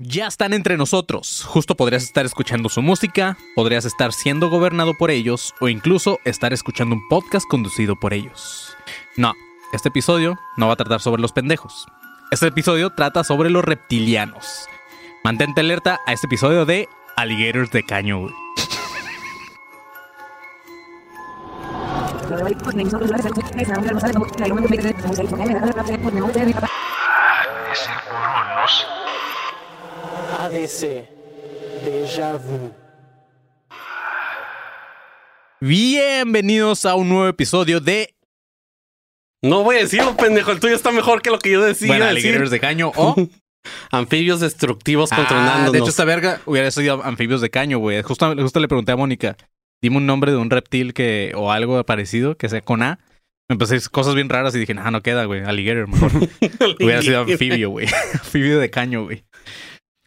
Ya están entre nosotros. Justo podrías estar escuchando su música, podrías estar siendo gobernado por ellos o incluso estar escuchando un podcast conducido por ellos. No, este episodio no va a tratar sobre los pendejos. Este episodio trata sobre los reptilianos. Mantente alerta a este episodio de Alligators de Caño. ADC. Déjà vu. Bienvenidos a un nuevo episodio de No voy a decirlo, pendejo. El tuyo está mejor que lo que yo decía. bueno, decir. De Caño o Anfibios destructivos Ah, controlándonos. de hecho, esta verga hubiera sido anfibios de caño, güey. Justo, justo le pregunté a Mónica, dime un nombre de un reptil que o algo parecido que sea con A. Me empecé cosas bien raras y dije, no, no queda, güey. Alligator, mejor. hubiera sido anfibio, güey. anfibio de caño, güey.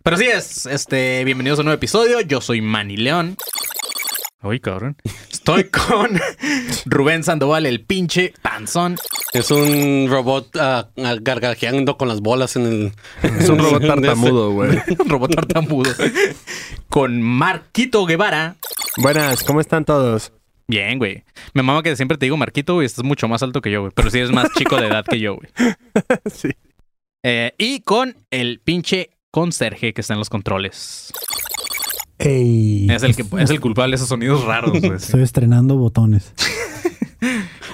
Pero sí es, este, bienvenidos a un nuevo episodio. Yo soy Manny León. Uy, cabrón. Estoy con Rubén Sandoval, el pinche panzón. Es un robot ah, gargajeando con las bolas en el. Es un robot tartamudo, güey. Robot tartamudo. Con Marquito Guevara. Buenas, ¿cómo están todos? Bien, güey. Me mama que siempre te digo Marquito, güey. Estás mucho más alto que yo, güey. Pero sí eres más chico de edad que yo, güey. Sí. Eh, y con el pinche conserje que está en los controles. Ey, Es el que es el culpable de esos sonidos raros, sí. Estoy estrenando botones.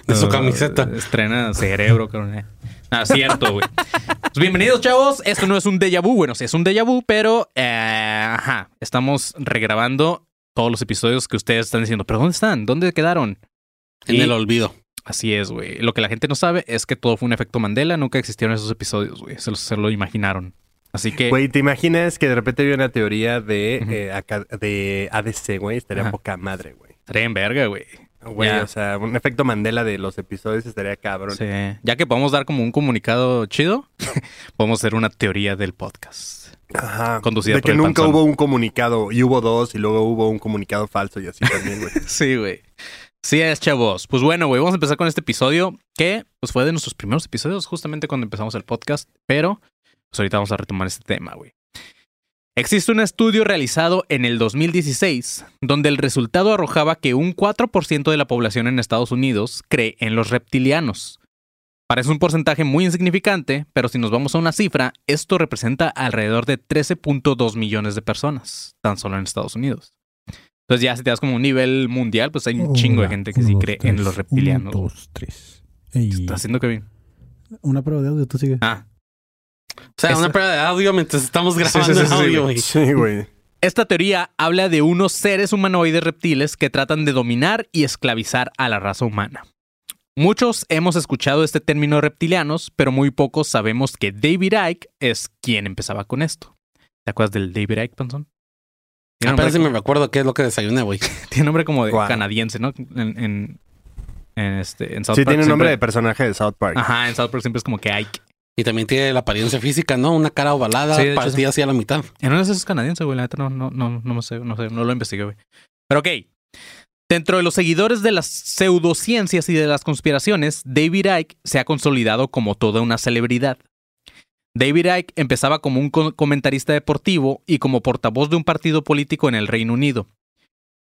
de su camiseta. Estrena cerebro, cabrón. eh. Ah, cierto, güey. Pues bienvenidos, chavos. Esto no es un déjà vu. Bueno, sí es un déjà vu, pero eh, ajá. Estamos regrabando todos los episodios que ustedes están diciendo. ¿Pero dónde están? ¿Dónde quedaron? En Y- el olvido. Así es, güey. Lo que la gente no sabe es que todo fue un efecto Mandela. Nunca existieron esos episodios, güey. Se, lo- se lo imaginaron. Así que. Güey, ¿te imaginas que de repente hay una teoría de, eh, de ADC, güey? Estaría Ajá. poca madre, güey. estaría en verga, güey. Güey, o sea, un efecto Mandela de los episodios estaría cabrón. Sí. Ya que podemos dar como un comunicado chido, podemos hacer una teoría del podcast. Ajá. Conducida de por que el nunca panzón. hubo un comunicado y hubo dos y luego hubo un comunicado falso y así también, güey. Sí, güey. Sí es, chavos. Pues bueno, güey, vamos a empezar con este episodio que pues fue de nuestros primeros episodios, justamente cuando empezamos el podcast, pero pues ahorita vamos a retomar este tema, güey. Existe un estudio realizado en el 2016 donde el resultado arrojaba que un 4% de la población en Estados Unidos cree en los reptilianos. Parece un porcentaje muy insignificante, pero si nos vamos a una cifra, esto representa alrededor de 13.2 millones de personas, tan solo en Estados Unidos. Entonces ya si te das como un nivel mundial, pues hay un chingo de gente que uno, sí cree tres. en los reptilianos. Uno, dos, tres. Ey, ¿Qué está haciendo Kevin? Una prueba de audio, tú sigue. Ah. O sea, una prueba de audio mientras estamos Sí, sí, grabando sí, sí, el audio, güey. güey. Sí, güey. Esta teoría habla de unos seres humanoides reptiles que tratan de dominar y esclavizar a la raza humana. Muchos hemos escuchado este término reptilianos, pero muy pocos sabemos que David Icke es quien empezaba con esto. ¿Te acuerdas del David Icke, Panzón? Apenas si me recuerdo qué es lo que desayuné, güey. tiene nombre como de canadiense, ¿no? En, en, en este, en South Sí, Park tiene un nombre de personaje de South Park. Ajá, en South Park siempre es como que Ike. Y también tiene la apariencia física, ¿no? Una cara ovalada, Sí, partida así a la mitad. En una de esas es canadiense, güey. La neta no, no, no, no, sé, no sé, no lo investigué, güey. Pero ok. Dentro de los seguidores de las pseudociencias y de las conspiraciones, David Icke se ha consolidado como toda una celebridad. David Icke empezaba como un co- comentarista deportivo y como portavoz de un partido político en el Reino Unido.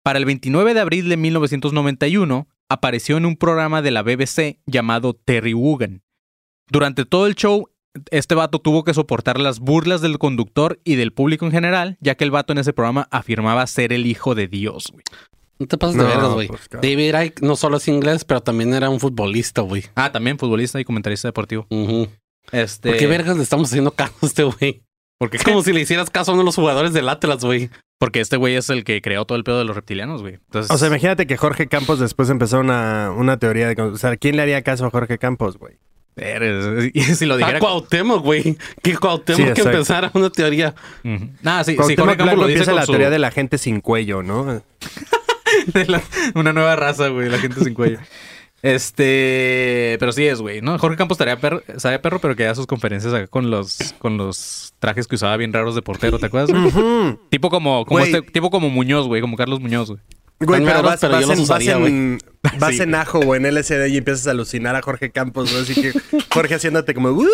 Para el 29 de abril de 1991, apareció en un programa de la BBC llamado Terry Wogan. Durante todo el show, este vato tuvo que soportar las burlas del conductor y del público en general, ya que el vato en ese programa afirmaba ser el hijo de Dios, güey. No te pases No, de vergas, güey. pues. David Icke no solo es inglés, pero también era un futbolista, güey. Ah, también futbolista y comentarista deportivo. Ujú. Este, ¿Por qué vergas le estamos haciendo caso a este güey? Porque Es como si le hicieras caso a uno de los jugadores del Atlas, güey. Porque este güey es el que creó todo el pedo de los reptilianos, güey. Entonces, O sea, imagínate que Jorge Campos después empezó una, una teoría de... O sea, ¿quién le haría caso a Jorge Campos, güey? Eres- y si lo dijera... Cuauhtémoc, güey. Que Cuauhtémoc Sí, que empezara una teoría. Ujú. Ah, sí, sí, Cuauhtémoc Jorge Campos lo dice con la su- teoría de la gente sin cuello, ¿no? de la- una nueva raza, güey, la gente sin cuello. Este, pero sí es, güey, ¿no? Jorge Campos estaría perro, estaría perro, pero que da sus conferencias acá con los, con los trajes que usaba bien raros de portero, ¿te acuerdas? güey? Ujú. tipo como, como este, tipo como Muñoz, güey, como Carlos Muñoz, güey. Güey, pero raros, vas, pero vas yo en, vas, usaría, en, vas Sí. en ajo o en LSD y empiezas a alucinar a Jorge Campos, ¿no? Así que Jorge haciéndote como... "Uh, uh".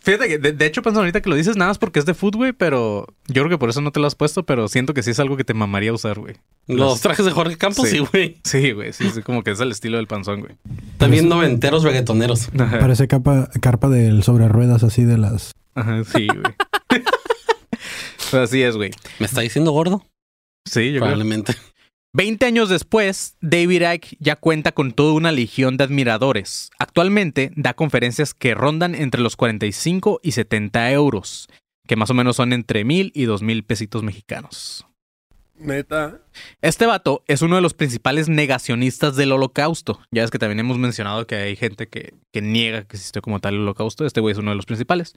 Fíjate que, de, de hecho, pensando ahorita que lo dices nada más porque es de food, güey, pero yo creo que por eso no te lo has puesto, pero siento que sí es algo que te mamaría usar, güey. Los trajes de Jorge Campos, Sí. güey. Sí, güey, sí, sí, como que es el estilo del panzón, güey. También noventeros reggaetoneros. Parece capa, carpa del sobre ruedas así de las... Ajá, sí, güey. Pero así es, güey. ¿Me está diciendo gordo? Sí, yo creo. Probablemente. 20 años después, David Icke ya cuenta con toda una legión de admiradores. Actualmente da conferencias que rondan entre los 45 y 70 euros, que más o menos son entre mil y dos mil pesitos mexicanos. Neta. Este vato es uno de los principales negacionistas del holocausto. Ya ves que también hemos mencionado que hay gente que, que niega que existió como tal el holocausto. Este güey es uno de los principales.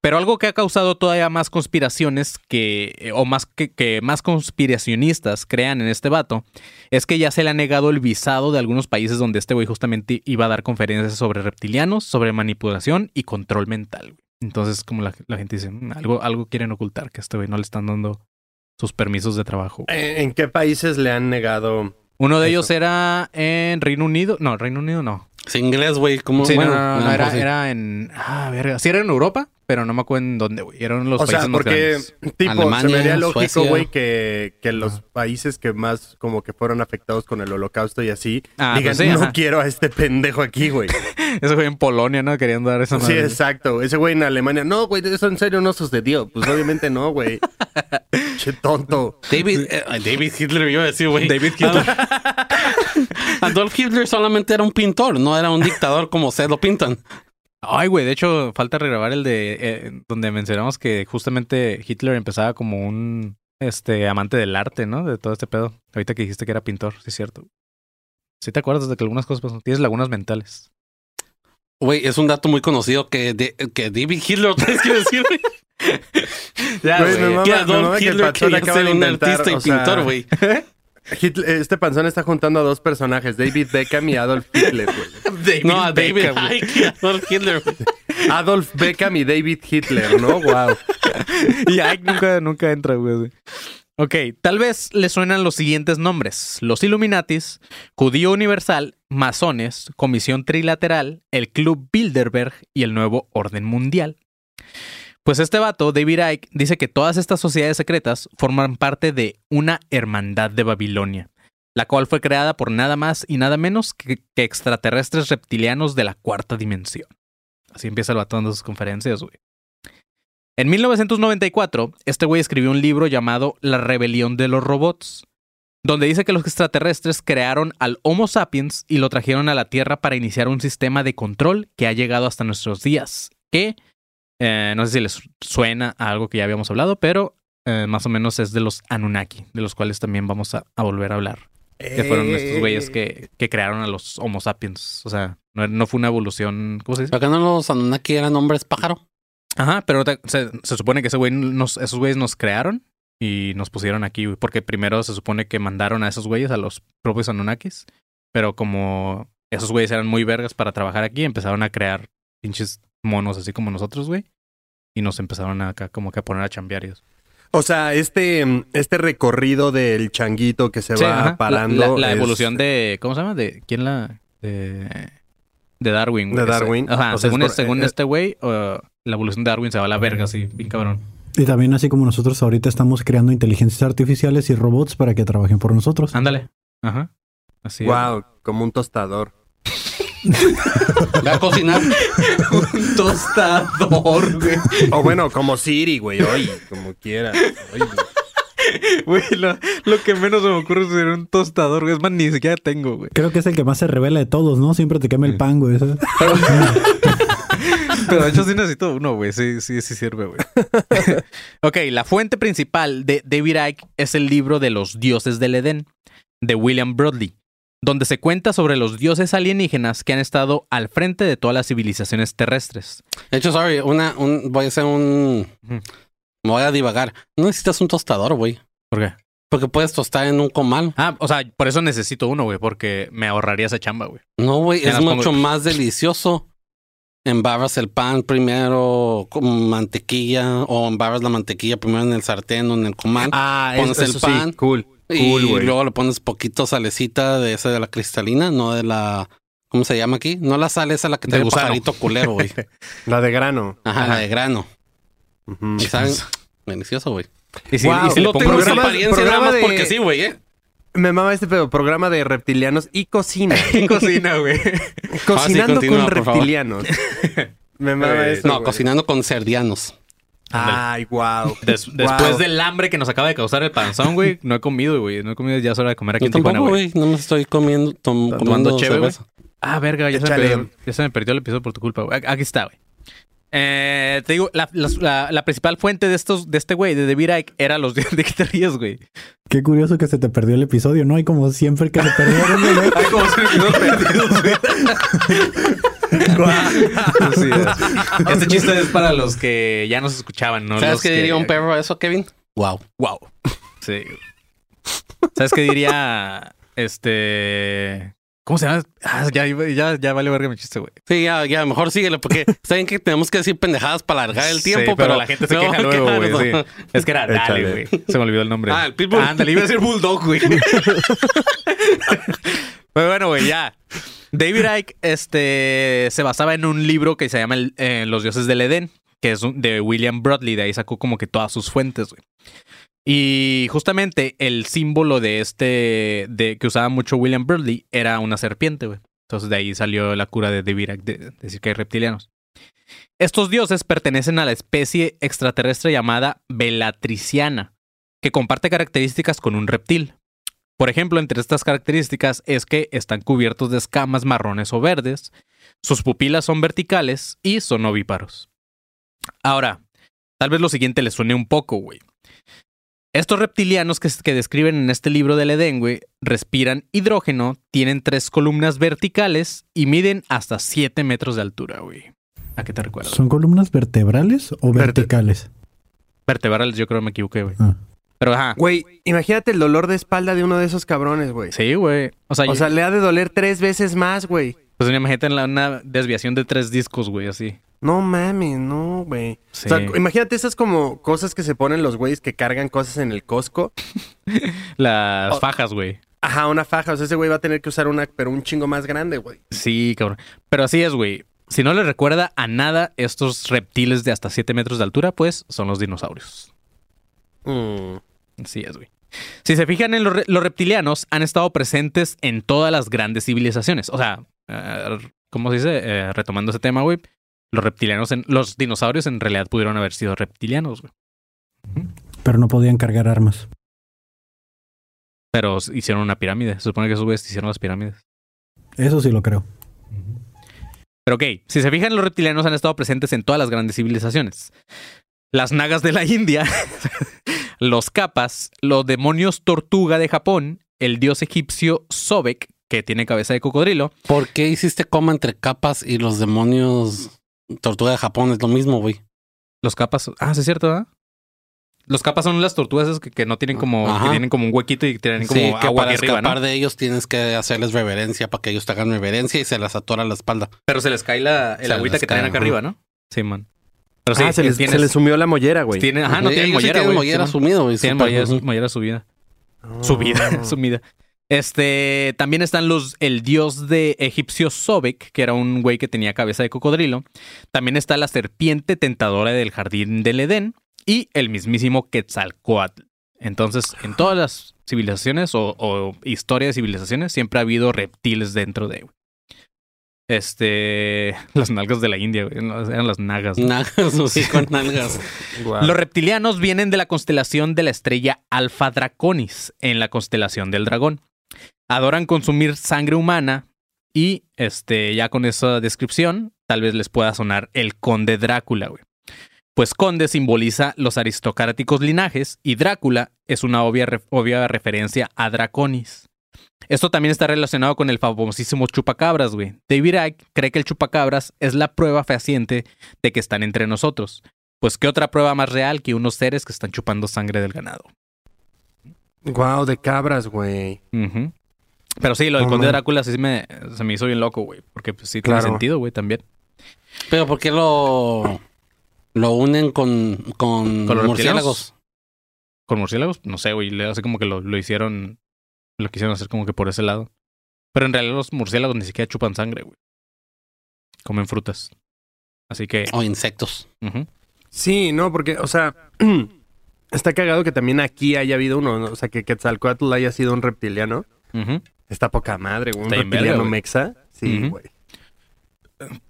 Pero algo que ha causado todavía más conspiraciones que, eh, o más que, más conspiracionistas crean en este vato, es que ya se le ha negado el visado de algunos países donde este güey justamente iba a dar conferencias sobre reptilianos, sobre manipulación y control mental. Entonces, como la, la gente dice, "Mm, algo, algo quieren ocultar, que a este güey no le están dando sus permisos de trabajo. ¿En en qué países le han negado? Uno de Eso. ellos era en Reino Unido. No, Reino Unido no. Es inglés, güey. ¿Cómo? Sí, bueno, no, no, no, era, era en. Ah, verga. Sí, era en Europa, pero no me acuerdo en dónde, güey. Eran los O países sea, más porque, grandes. tipo, se Alemania, me haría lógico, güey, que, que los países que más como que fueron afectados con el holocausto y así, Ah, digan, pues sí, no ajá. quiero a este pendejo aquí, güey. Ese güey en Polonia, ¿no? Querían dar esa Sí, madre. exacto. Ese güey en Alemania, no, güey, eso en serio no sucedió. Pues obviamente no, güey. che tonto. David, eh, David Hitler, yo iba a decir, güey. David Hitler. Adolf Hitler solamente era un pintor, no era un dictador como se lo pintan. Ay, güey, de hecho, falta regrabar el de eh, donde mencionamos que justamente Hitler empezaba como un este amante del arte, ¿no? De todo este pedo. Ahorita que dijiste que era pintor, sí es cierto. Sí te acuerdas de que algunas cosas pasan. Tienes lagunas mentales. Güey, es un dato muy conocido que, de- que David Hitler, decir, güey. Ya, Güey, Que Adolf que Hitler quería ser un inventar, artista y o sea, pintor, güey. Hitler- este panzón está juntando a dos personajes, David Beckham y Adolf Hitler, güey. No, a David Beckham, Adolf Hitler. güey. Adolf Beckham y David Hitler, ¿no? Wow. Y Ike nunca, nunca entra, güey. Ok, tal vez le suenan los siguientes nombres: los Illuminatis, Judío Universal, Masones, Comisión Trilateral, el Club Bilderberg y el Nuevo Orden Mundial. Pues este vato, David Icke, dice que todas estas sociedades secretas forman parte de una hermandad de Babilonia, la cual fue creada por nada más y nada menos que, extraterrestres reptilianos de la cuarta dimensión. Así empieza el vato dando sus conferencias, güey. En 1994, este güey escribió un libro llamado La rebelión de los robots, donde dice que los extraterrestres crearon al Homo sapiens y lo trajeron a la Tierra para iniciar un sistema de control que ha llegado hasta nuestros días, que eh, no sé si les suena a algo que ya habíamos hablado, pero eh, más o menos es de los Anunnaki, de los cuales también vamos a, a volver a hablar, que fueron estos güeyes que, que crearon a los Homo sapiens, o sea, no, no fue una evolución, ¿cómo se dice? ¿Para qué no los Anunnaki eran hombres pájaro? Ajá, pero te- se, se supone que ese güey nos, esos güeyes nos crearon y nos pusieron aquí, porque primero se supone que mandaron a esos güeyes, a los propios Anunnakis, pero como esos güeyes eran muy vergas para trabajar aquí, empezaron a crear pinches monos así como nosotros, güey, y nos empezaron acá como que a poner a chambear. O sea, este, este recorrido del changuito que se Sí, va ajá, parando. La, la es- evolución de, ¿cómo se llama? De, ¿quién la? De, de Darwin. güey. De Darwin. Ajá, O sea, según, es por- según eh, este güey, uh, la evolución de Darwin se va a la verga así, bien cabrón. Y también así como nosotros ahorita estamos creando inteligencias artificiales y robots para que trabajen por nosotros. Ándale. Ajá. Así es. Wow, como un tostador. Ve a cocinar. Un tostador, güey. O bueno, como Siri, güey, oye, como quiera. Oye. Güey, lo, lo que menos se me ocurre es ser un tostador, güey. Es más, ni siquiera tengo, güey. Creo que es el que más se revela de todos, ¿no? Siempre te quema el pan, güey. ¿sabes? Pero de hecho sí necesito uno, güey. Sí, sí, sí sirve, güey. ok, la fuente principal de David Icke es el libro de los dioses del Edén, de William Broadley, donde se cuenta sobre los dioses alienígenas que han estado al frente de todas las civilizaciones terrestres. De hecho, sorry, una, un, voy a hacer un. Me voy a divagar. No necesitas un tostador, güey. ¿Por qué? Porque puedes tostar en un comal. Ah, o sea, por eso necesito uno, güey, porque me ahorraría esa chamba, güey. No, güey, es pongo- mucho más delicioso. Embarras el pan primero con mantequilla o embarras la mantequilla primero en el sartén o en el comal. Ah, Pones eso, el eso pan. sí, cool. Y cool, güey. luego le pones poquito salecita de esa de la cristalina, no de la ¿Cómo se llama aquí? No la sal esa la que trae el pajarito culero, güey. La de grano. Ajá, la de grano. Ujú. Y saben, delicioso, güey. Y si, Wow. y si le No pongo tengo esa programas- apariencia nada más de- porque sí, güey, ¿eh? Me mama este pedo, programa de reptilianos y cocina. cocina, güey. Cocinando continúa, con por favor. reptilianos. Me mama Eh, eso. No, güey. cocinando con cerdianos. Ay, wow. Des- después del hambre que nos acaba de causar el panzón, güey, no he comido, güey. No he comido, ya es hora de comer aquí Yo en Tijuana, tampoco, güey. güey. No me estoy comiendo, tom- ¿Estás tomando tomando cerveza. Ah, verga, ya se, me perdió, ya se me perdió el episodio por tu culpa, güey. Aquí está, güey. Eh, te digo, la, la- la- la principal fuente de estos, de este güey, de David Icke, era los días de que te ríes, güey. Qué curioso que se te perdió el episodio, ¿no? Hay como siempre que se perdieron, güey. Hay como si perdidos, güey. Sí, es. este chiste es para los que ya nos escuchaban, ¿no? ¿Sabes Los qué que- diría un perro a eso, Kevin? Wow. Wow. Sí. ¿Sabes qué diría este ¿Cómo se llama? Ah, ya, ya, ya vale verga mi chiste, güey. Sí, ya, ya, mejor síguele, porque saben que tenemos que decir pendejadas para alargar el Sí, tiempo, pero, pero, la gente se no, queja luego, güey. sí. Es que era Dale, güey. Se me olvidó el nombre. Ah, el Pitbull. Ándale, iba a decir Bulldog, güey. Pero bueno, güey, ya. David Icke este, se basaba en un libro que se llama eh, Los dioses del Edén, que es de William Broadley. De ahí sacó como que todas sus fuentes, güey. Y justamente el símbolo de este, de que usaba mucho William Broadley, era una serpiente, güey. Entonces de ahí salió la cura de David Icke de, de decir que hay reptilianos. Estos dioses pertenecen a la especie extraterrestre llamada Belatriciana, que comparte características con un reptil. Por ejemplo, entre estas características es que están cubiertos de escamas marrones o verdes, sus pupilas son verticales y son ovíparos. Ahora, tal vez lo siguiente les suene un poco, güey. Estos reptilianos que, que describen en este libro del Edén, güey, respiran hidrógeno, tienen tres columnas verticales y miden hasta 7 metros de altura, güey. ¿A qué te recuerdo? ¿Son columnas vertebrales o Verte- verticales? Vertebrales, yo creo que me equivoqué, güey. Ah. Pero ajá. Güey, imagínate el dolor de espalda de uno de esos cabrones, güey. Sí, güey. O sea, O sea, le ha de doler tres veces más, güey. pues imagínate en la- una desviación de tres discos, güey, así. No mames, no, güey. Sí. O sea, imagínate esas como cosas que se ponen los güeyes que cargan cosas en el Costco. Las Oh. fajas, güey. Ajá, una faja. O sea, ese güey va a tener que usar una, pero un chingo más grande, güey. Sí, cabrón. Pero así es, güey. Si no le recuerda a nada estos reptiles de hasta 7 metros de altura, pues son los dinosaurios. Mm. Así es, güey. Si se fijan en los, re- los reptilianos, han estado presentes en todas las grandes civilizaciones. O sea, eh, ¿cómo se dice? Eh, retomando ese tema, güey. Los reptilianos, en, los dinosaurios en realidad pudieron haber sido reptilianos, güey. Pero no podían cargar armas. Pero hicieron una pirámide. Se supone que esos güeyes hicieron las pirámides. Eso sí lo creo. Pero ok, si se fijan, los reptilianos han estado presentes en todas las grandes civilizaciones. Las nagas de la India, los capas, los demonios tortuga de Japón, el dios egipcio Sobek, que tiene cabeza de cocodrilo. ¿Por qué hiciste coma entre capas y los demonios tortuga de Japón? Es lo mismo, güey. Los capas, ah, sí es cierto, ¿verdad? Los capas son las tortugas esas que, que no tienen como, Ajá. que tienen como un huequito y tienen como Sí, que agua para aquí arriba, escapar ¿no? de ellos tienes que hacerles reverencia para que ellos te hagan reverencia y se las atora la espalda. Pero se les cae la, el Se agüita que cae, acá arriba, ¿no? Sí, man. Pero sí, ah, se les, tienes- se les sumió la mollera, güey. ajá, no tienen sí mollera, güey. mollera sumido, güey. Tienen mollera, mollera subida. Ah. Su vida, su vida. Este, también están los, el dios de egipcio Sobek, que era un güey que tenía cabeza de cocodrilo. También está la serpiente tentadora del jardín del Edén y el mismísimo Quetzalcoatl. Entonces, en todas las civilizaciones o, o historia de civilizaciones siempre ha habido reptiles dentro de. Este, las nalgas de la India, güey, eran las nagas. ¿no? Nalgas, sí, con nalgas. Los reptilianos vienen de la constelación de la estrella Alpha Draconis, en la constelación del dragón. Adoran consumir sangre humana y, este, ya con esa descripción, tal vez les pueda sonar el conde Drácula, güey. Pues conde simboliza los aristocráticos linajes y Drácula es una obvia, obvia referencia a Draconis. Esto también está relacionado con el famosísimo chupacabras, güey. David Icke cree que el chupacabras es la prueba fehaciente de que están entre nosotros. Pues qué otra prueba más real que unos seres que están chupando sangre del ganado. Guau, de cabras, güey. Pero sí, lo del No, conde. Drácula sí me, se me hizo bien loco, güey. Porque pues sí Claro. tiene sentido, güey, también. Pero ¿por qué lo, lo unen con, con, ¿Con los murciélagos? Con murciélagos, no sé, güey. le- Así como que lo, lo hicieron, lo quisieron hacer como que por ese lado. Pero en realidad los murciélagos ni siquiera chupan sangre, güey. Comen frutas. Así que... O insectos. Sí, no, porque, o sea, está cagado que también aquí haya habido uno, ¿no? o sea, que Quetzalcoatl haya sido un reptiliano. Está poca madre, güey. Un Está reptiliano mexa. Sí, güey.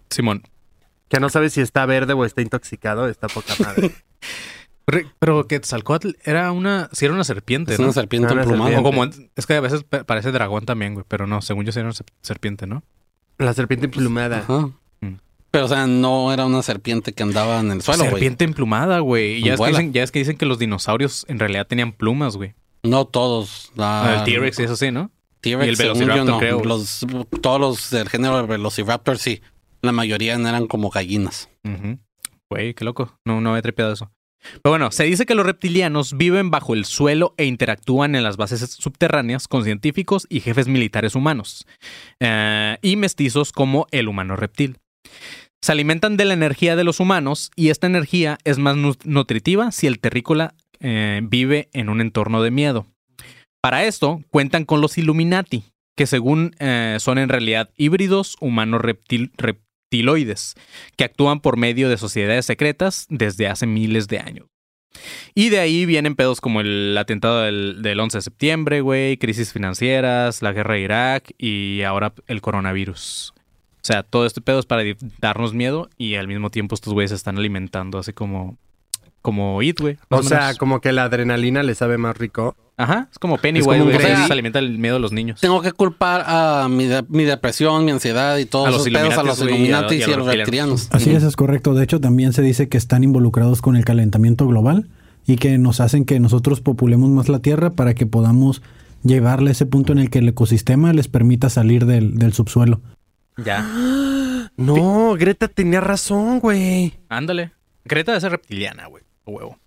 Simón. Que no sabes si está verde o está intoxicado, está poca madre. Pero Quetzalcoatl era una... Sí era una serpiente, Es ¿no? una serpiente Ah, emplumada. O serpiente. como... Es que a veces pa- parece dragón también, güey. Pero no, según yo sí era una ser- serpiente, ¿no? La serpiente emplumada. Ajá. Mm. Pero, o sea, no era una serpiente que andaba en el suelo, güey. serpiente emplumada, güey. Y ya es, que dicen, ya es que dicen que los dinosaurios en realidad tenían plumas, güey. No todos. La- el T-Rex y eso sí, ¿no? T-Rex, y el Velociraptor, no. creo. Los, todos los del género Velociraptor, sí. La mayoría eran como gallinas. Güey, qué loco. No, no he trepeado eso. Pero bueno, se dice que los reptilianos viven bajo el suelo e interactúan en las bases subterráneas con científicos y jefes militares humanos. eh, y mestizos como el humano reptil. Se alimentan de la energía de los humanos y esta energía es más nu- nutritiva si el terrícola eh, vive en un entorno de miedo. Para esto cuentan con los Illuminati, que según eh, son en realidad híbridos humano-reptil que actúan por medio de sociedades secretas desde hace miles de años. Y de ahí vienen pedos como el atentado del, del 11 de septiembre, güey, crisis financieras, la guerra de Irak y ahora el coronavirus. O sea, todo este pedo es para darnos miedo y al mismo tiempo estos güeyes se están alimentando así como como It, güey. O sea, menos. como que la adrenalina le sabe más rico. Ajá, es como Pennywise, güey. o sea, se alimenta el miedo de los niños. Tengo que culpar a mi, de- mi depresión, mi ansiedad y todos A los pedos a los Illuminatis, güey, y a- Illuminati y y a los reptilianos. Así es, es correcto. De hecho, también se dice que están involucrados con el calentamiento global y que nos hacen que nosotros populemos más la Tierra para que podamos llevarle a ese punto en el que el ecosistema les permita salir del, del subsuelo. Ya. No, Greta tenía razón, güey. Ándale. Greta debe ser reptiliana, güey. A Huevo.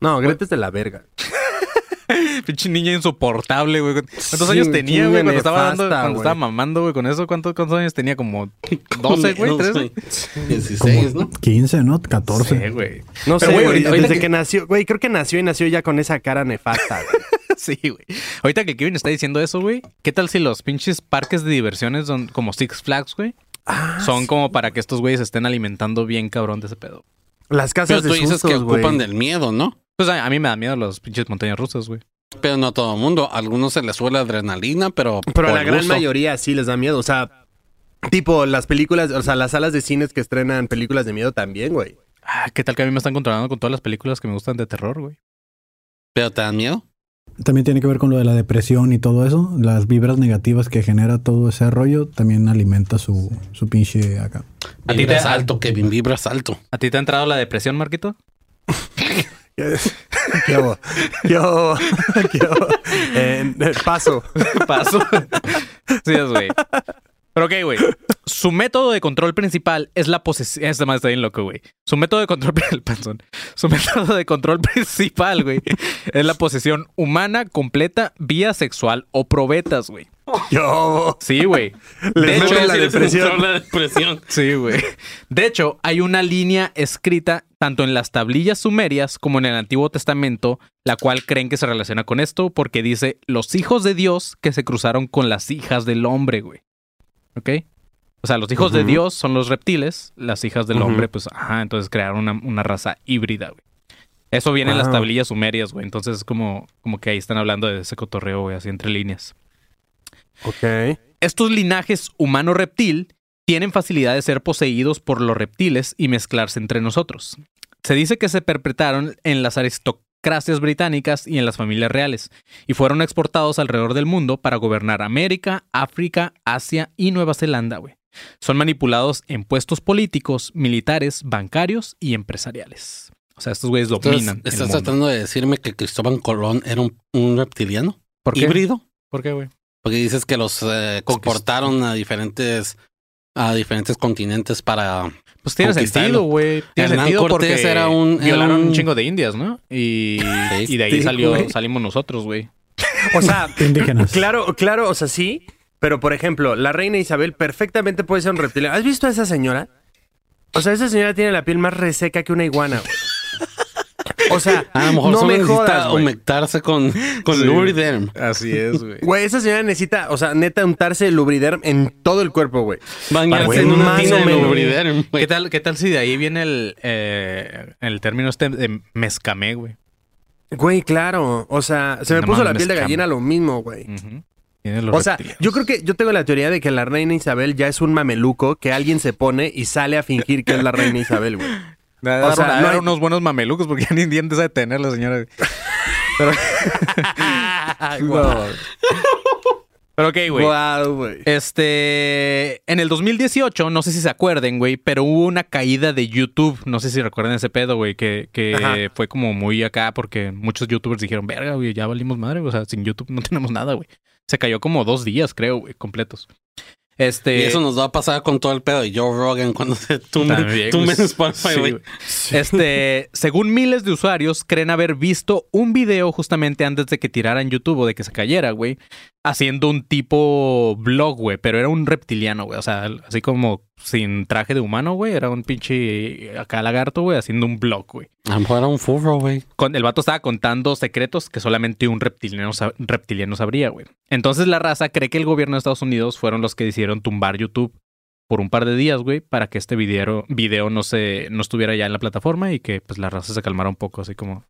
No, Greta es de la verga. Pinche niña insoportable, güey. ¿Cuántos Sí, años tenía, güey? Cuando estaba dando, nefasta, cuando güey. estaba mamando, güey, con eso, ¿cuántos, cuántos años tenía? Como 12, güey, Menos, 13. 16, ¿no? 15, ¿no? 14. Sí, güey. No Pero, sé, güey, güey. ahorita- ahorita Desde que- que... nació, güey, creo que nació y nació ya con esa cara nefasta, güey. Sí, güey. Ahorita que Kevin está diciendo eso, güey, ¿qué tal si los pinches parques de diversiones son como Six Flags, güey? Ah, son como para que estos güeyes estén alimentando bien cabrón de ese pedo. Las Pero casas tú de dices sustos, que güey. ocupan del miedo, ¿no? Pues a, a mí me da miedo los pinches montañas rusas, güey. Pero no a todo el mundo. A algunos se les suele adrenalina, pero. Pero a la gran gusto. mayoría sí les da miedo. O sea, tipo las películas, o sea, las salas de cines que estrenan películas de miedo también, güey. Ah, ¿qué tal que a mí me están controlando con todas las películas que me gustan de terror, güey? ¿Pero te dan miedo? También tiene que ver con lo de la depresión y todo eso. Las vibras negativas que genera todo ese rollo también alimenta su, su pinche acá. ¿A ti Vibras te- alto, Kevin, vibras alto. ¿A ti te ha entrado la depresión, Marquito? ¿Qué hago? ¿Qué hago? ¿Qué hago? Eh, eh, paso. Paso. sí, es, güey. Pero ok, güey. Su método de control principal es la posesión. Este más está bien loco, güey. Su método de control. El panzón. Su método de control principal, güey. Es la posesión humana completa vía sexual o probetas, güey. Yo. Sí, güey. Le De hecho, la depresión. la depresión. Sí, güey. De hecho, hay una línea escrita tanto en las tablillas sumerias como en el Antiguo Testamento, la cual creen que se relaciona con esto porque dice los hijos de Dios que se cruzaron con las hijas del hombre, güey. ¿Ok? O sea, los hijos de. Dios son los reptiles, las hijas del hombre, pues, ajá, entonces crearon una, una raza híbrida, güey. Eso viene en las tablillas sumerias, güey. Entonces es como, como que ahí están hablando de ese cotorreo, güey, así entre líneas Ok. estos linajes humano-reptil tienen facilidad de ser poseídos por los reptiles y mezclarse entre nosotros. Se dice que se perpetraron en las aristocracias británicas y en las familias reales, y fueron exportados alrededor del mundo para gobernar América, África, Asia y Nueva Zelanda, güey. Son manipulados en puestos políticos, militares, bancarios y empresariales. O sea, estos güeyes dominan. el ¿estás mundo. tratando de decirme que Cristóbal Colón era un, un reptiliano? ¿Por qué? ¿Híbrido? ¿Por qué, güey? Porque dices que los eh, exportaron a diferentes a diferentes continentes para Pues tiene sentido, güey. Tiene Hernán sentido Cortés porque era un- era violaron un... un- chingo de indias, ¿no? Y, Sí, y de ahí sí, salió, salimos nosotros, güey. O sea, Indígenas. claro, claro, o sea, sí. Pero, por ejemplo, la reina Isabel perfectamente puede ser un reptiliano. ¿Has visto a esa señora? O sea, esa señora tiene la piel más reseca que una iguana, güey. O sea, A lo mejor no solo me necesita jodas, humectarse con, con Sí. Lubriderm. Así es, güey. Güey, esa señora necesita, o sea, neta, untarse Lubriderm en todo el cuerpo, güey. Bañarse en una tina de. Lubriderm, güey. ¿Qué tal, ¿Qué tal si de ahí viene el, eh, el término este de mezcamé, güey? Güey, claro. O sea, se me No puso la piel de gallina lo mismo, güey. Tiene los O sea, yo creo que yo tengo la teoría de que la reina Isabel ya es un mameluco que alguien se pone y sale a fingir que es la reina Isabel, güey. O sea, no hay- unos buenos mamelucos porque ya ni dientes de tener la señora. Pero, Guau. pero ok, güey. Este, en el 2018, no sé si se acuerden, güey, pero hubo una caída de YouTube. No sé si recuerdan ese pedo, güey, que, que fue como muy acá porque muchos YouTubers dijeron, verga, güey, ya valimos madre, o sea, sin YouTube no tenemos nada, güey. Se cayó como dos días, creo, güey, completos. Este, Y eso nos va a pasar con todo el pedo de Joe Rogan cuando se tumbe, También, tumbe güey. en Spotify, Sí, güey. Este, según miles de usuarios, creen haber visto un video justamente antes de que tiraran YouTube o de que se cayera, güey, haciendo un tipo blog, güey, pero era un reptiliano, güey, o sea, así como sin traje de humano, güey, era un pinche acá lagarto, güey, haciendo un blog, güey. A lo mejor era un furro, güey. Con- El vato estaba contando secretos que solamente un reptiliano, sab- reptiliano sabría, güey. Entonces la raza cree que el gobierno de Estados Unidos fueron los que decidieron tumbar YouTube por un par de días, güey, para que este video, video no se no estuviera ya en la plataforma y que pues la raza se calmara un poco, así como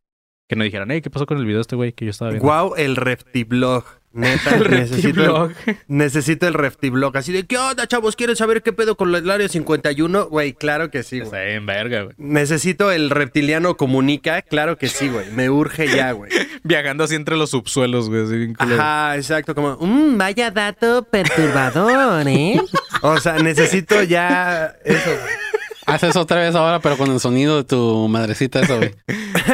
que no dijeran, hey, ¿qué pasó con el video de este güey que yo estaba viendo? Guau, el reptiblog. Neta, El necesito, reptiblog. necesito el reptiblog. Así de, ¿qué onda, chavos? ¿Quieren saber qué pedo con el área 51? Güey, claro que sí, güey. Está en verga, güey. Necesito el reptiliano comunica. Claro que sí, güey. Me urge ya, güey. Viajando así entre los subsuelos, güey. Ajá, exacto. Como, mmm, vaya dato perturbador, ¿eh? o sea, necesito ya eso, güey. Haces otra vez ahora, pero con el sonido de tu madrecita, eso, güey.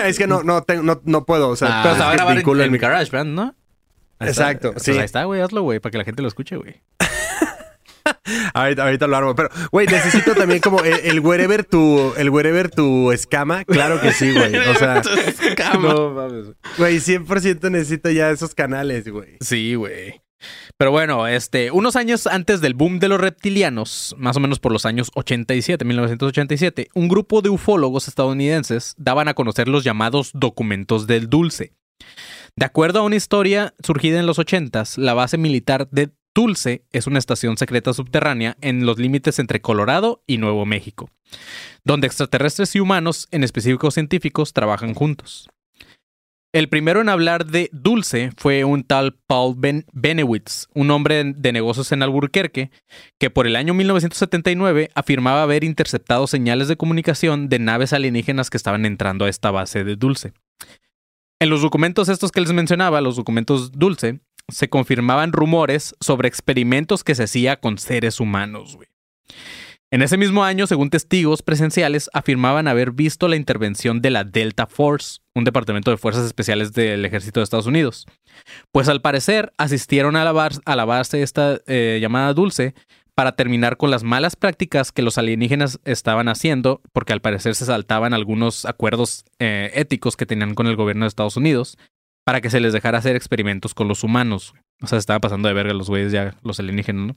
es que no, no, tengo- no, no puedo. O sea, Ah, Pero se va a es grabar en, ridículo en mi- GarageBand, ¿no? Ahí está. Exacto, Pues sí. ahí está, güey, hazlo, güey, para que la gente lo escuche, güey. Ahorita, ahorita lo armo. Pero, güey, necesito también como el, el wherever tu, el wherever tu escama. Claro que sí, güey. O sea, No mames. güey, 100% necesito ya esos canales, güey. Sí, güey. Pero bueno, este, unos años antes del boom de los reptilianos, más o menos por los años 87, 1987, un grupo de ufólogos estadounidenses daban a conocer los llamados documentos del dulce. De acuerdo a una historia surgida en los 80s, la base militar de Dulce es una estación secreta subterránea en los límites entre Colorado y Nuevo México, donde extraterrestres y humanos, en específico científicos, trabajan juntos. El primero en hablar de Dulce fue un tal Paul ben Benewitz, un hombre de negocios en Albuquerque, que por el año 1979 afirmaba haber interceptado señales de comunicación de naves alienígenas que estaban entrando a esta base de Dulce. En los documentos estos que les mencionaba, los documentos Dulce, se confirmaban rumores sobre experimentos que se hacía con seres humanos. En ese mismo año, según testigos presenciales, afirmaban haber visto la intervención de la Delta Force, un departamento de fuerzas especiales del ejército de Estados Unidos. Pues al parecer asistieron a la, a la base esta eh, llamada Dulce para terminar con las malas prácticas que los alienígenas estaban haciendo, porque al parecer se saltaban algunos acuerdos eh, éticos que tenían con el gobierno de Estados Unidos, para que se les dejara hacer experimentos con los humanos. O sea, se estaban pasando de verga los güeyes ya, los alienígenas, ¿no?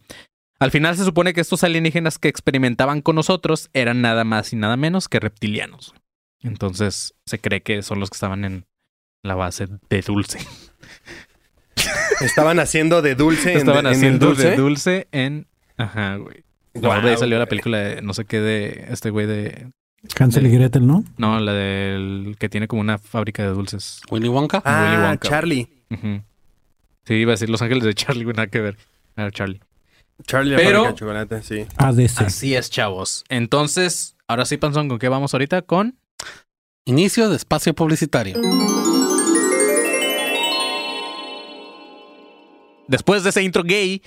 Al final se supone que estos alienígenas que experimentaban con nosotros eran nada más y nada menos que reptilianos. Entonces se cree que son los que estaban en la base de Dulce. Estaban haciendo de dulce en, estaban en haciendo dulce. de Dulce en... Ajá, güey. No, Guau, de ahí salió la película de no sé qué de este güey de... Cancel y Gretel, ¿no? No, la del que tiene como una fábrica de dulces. Willy Wonka. Willy Ah, Wonka, Charlie. Sí, iba a decir Los Ángeles de Charlie, güey, nada que ver. Ah, Charlie. Charlie la Pero- fábrica de chocolate, sí. ADC. Así es, chavos. Entonces, ahora sí, Panzón, ¿con qué vamos ahorita? Con... Inicio de espacio publicitario. Después de ese intro gay,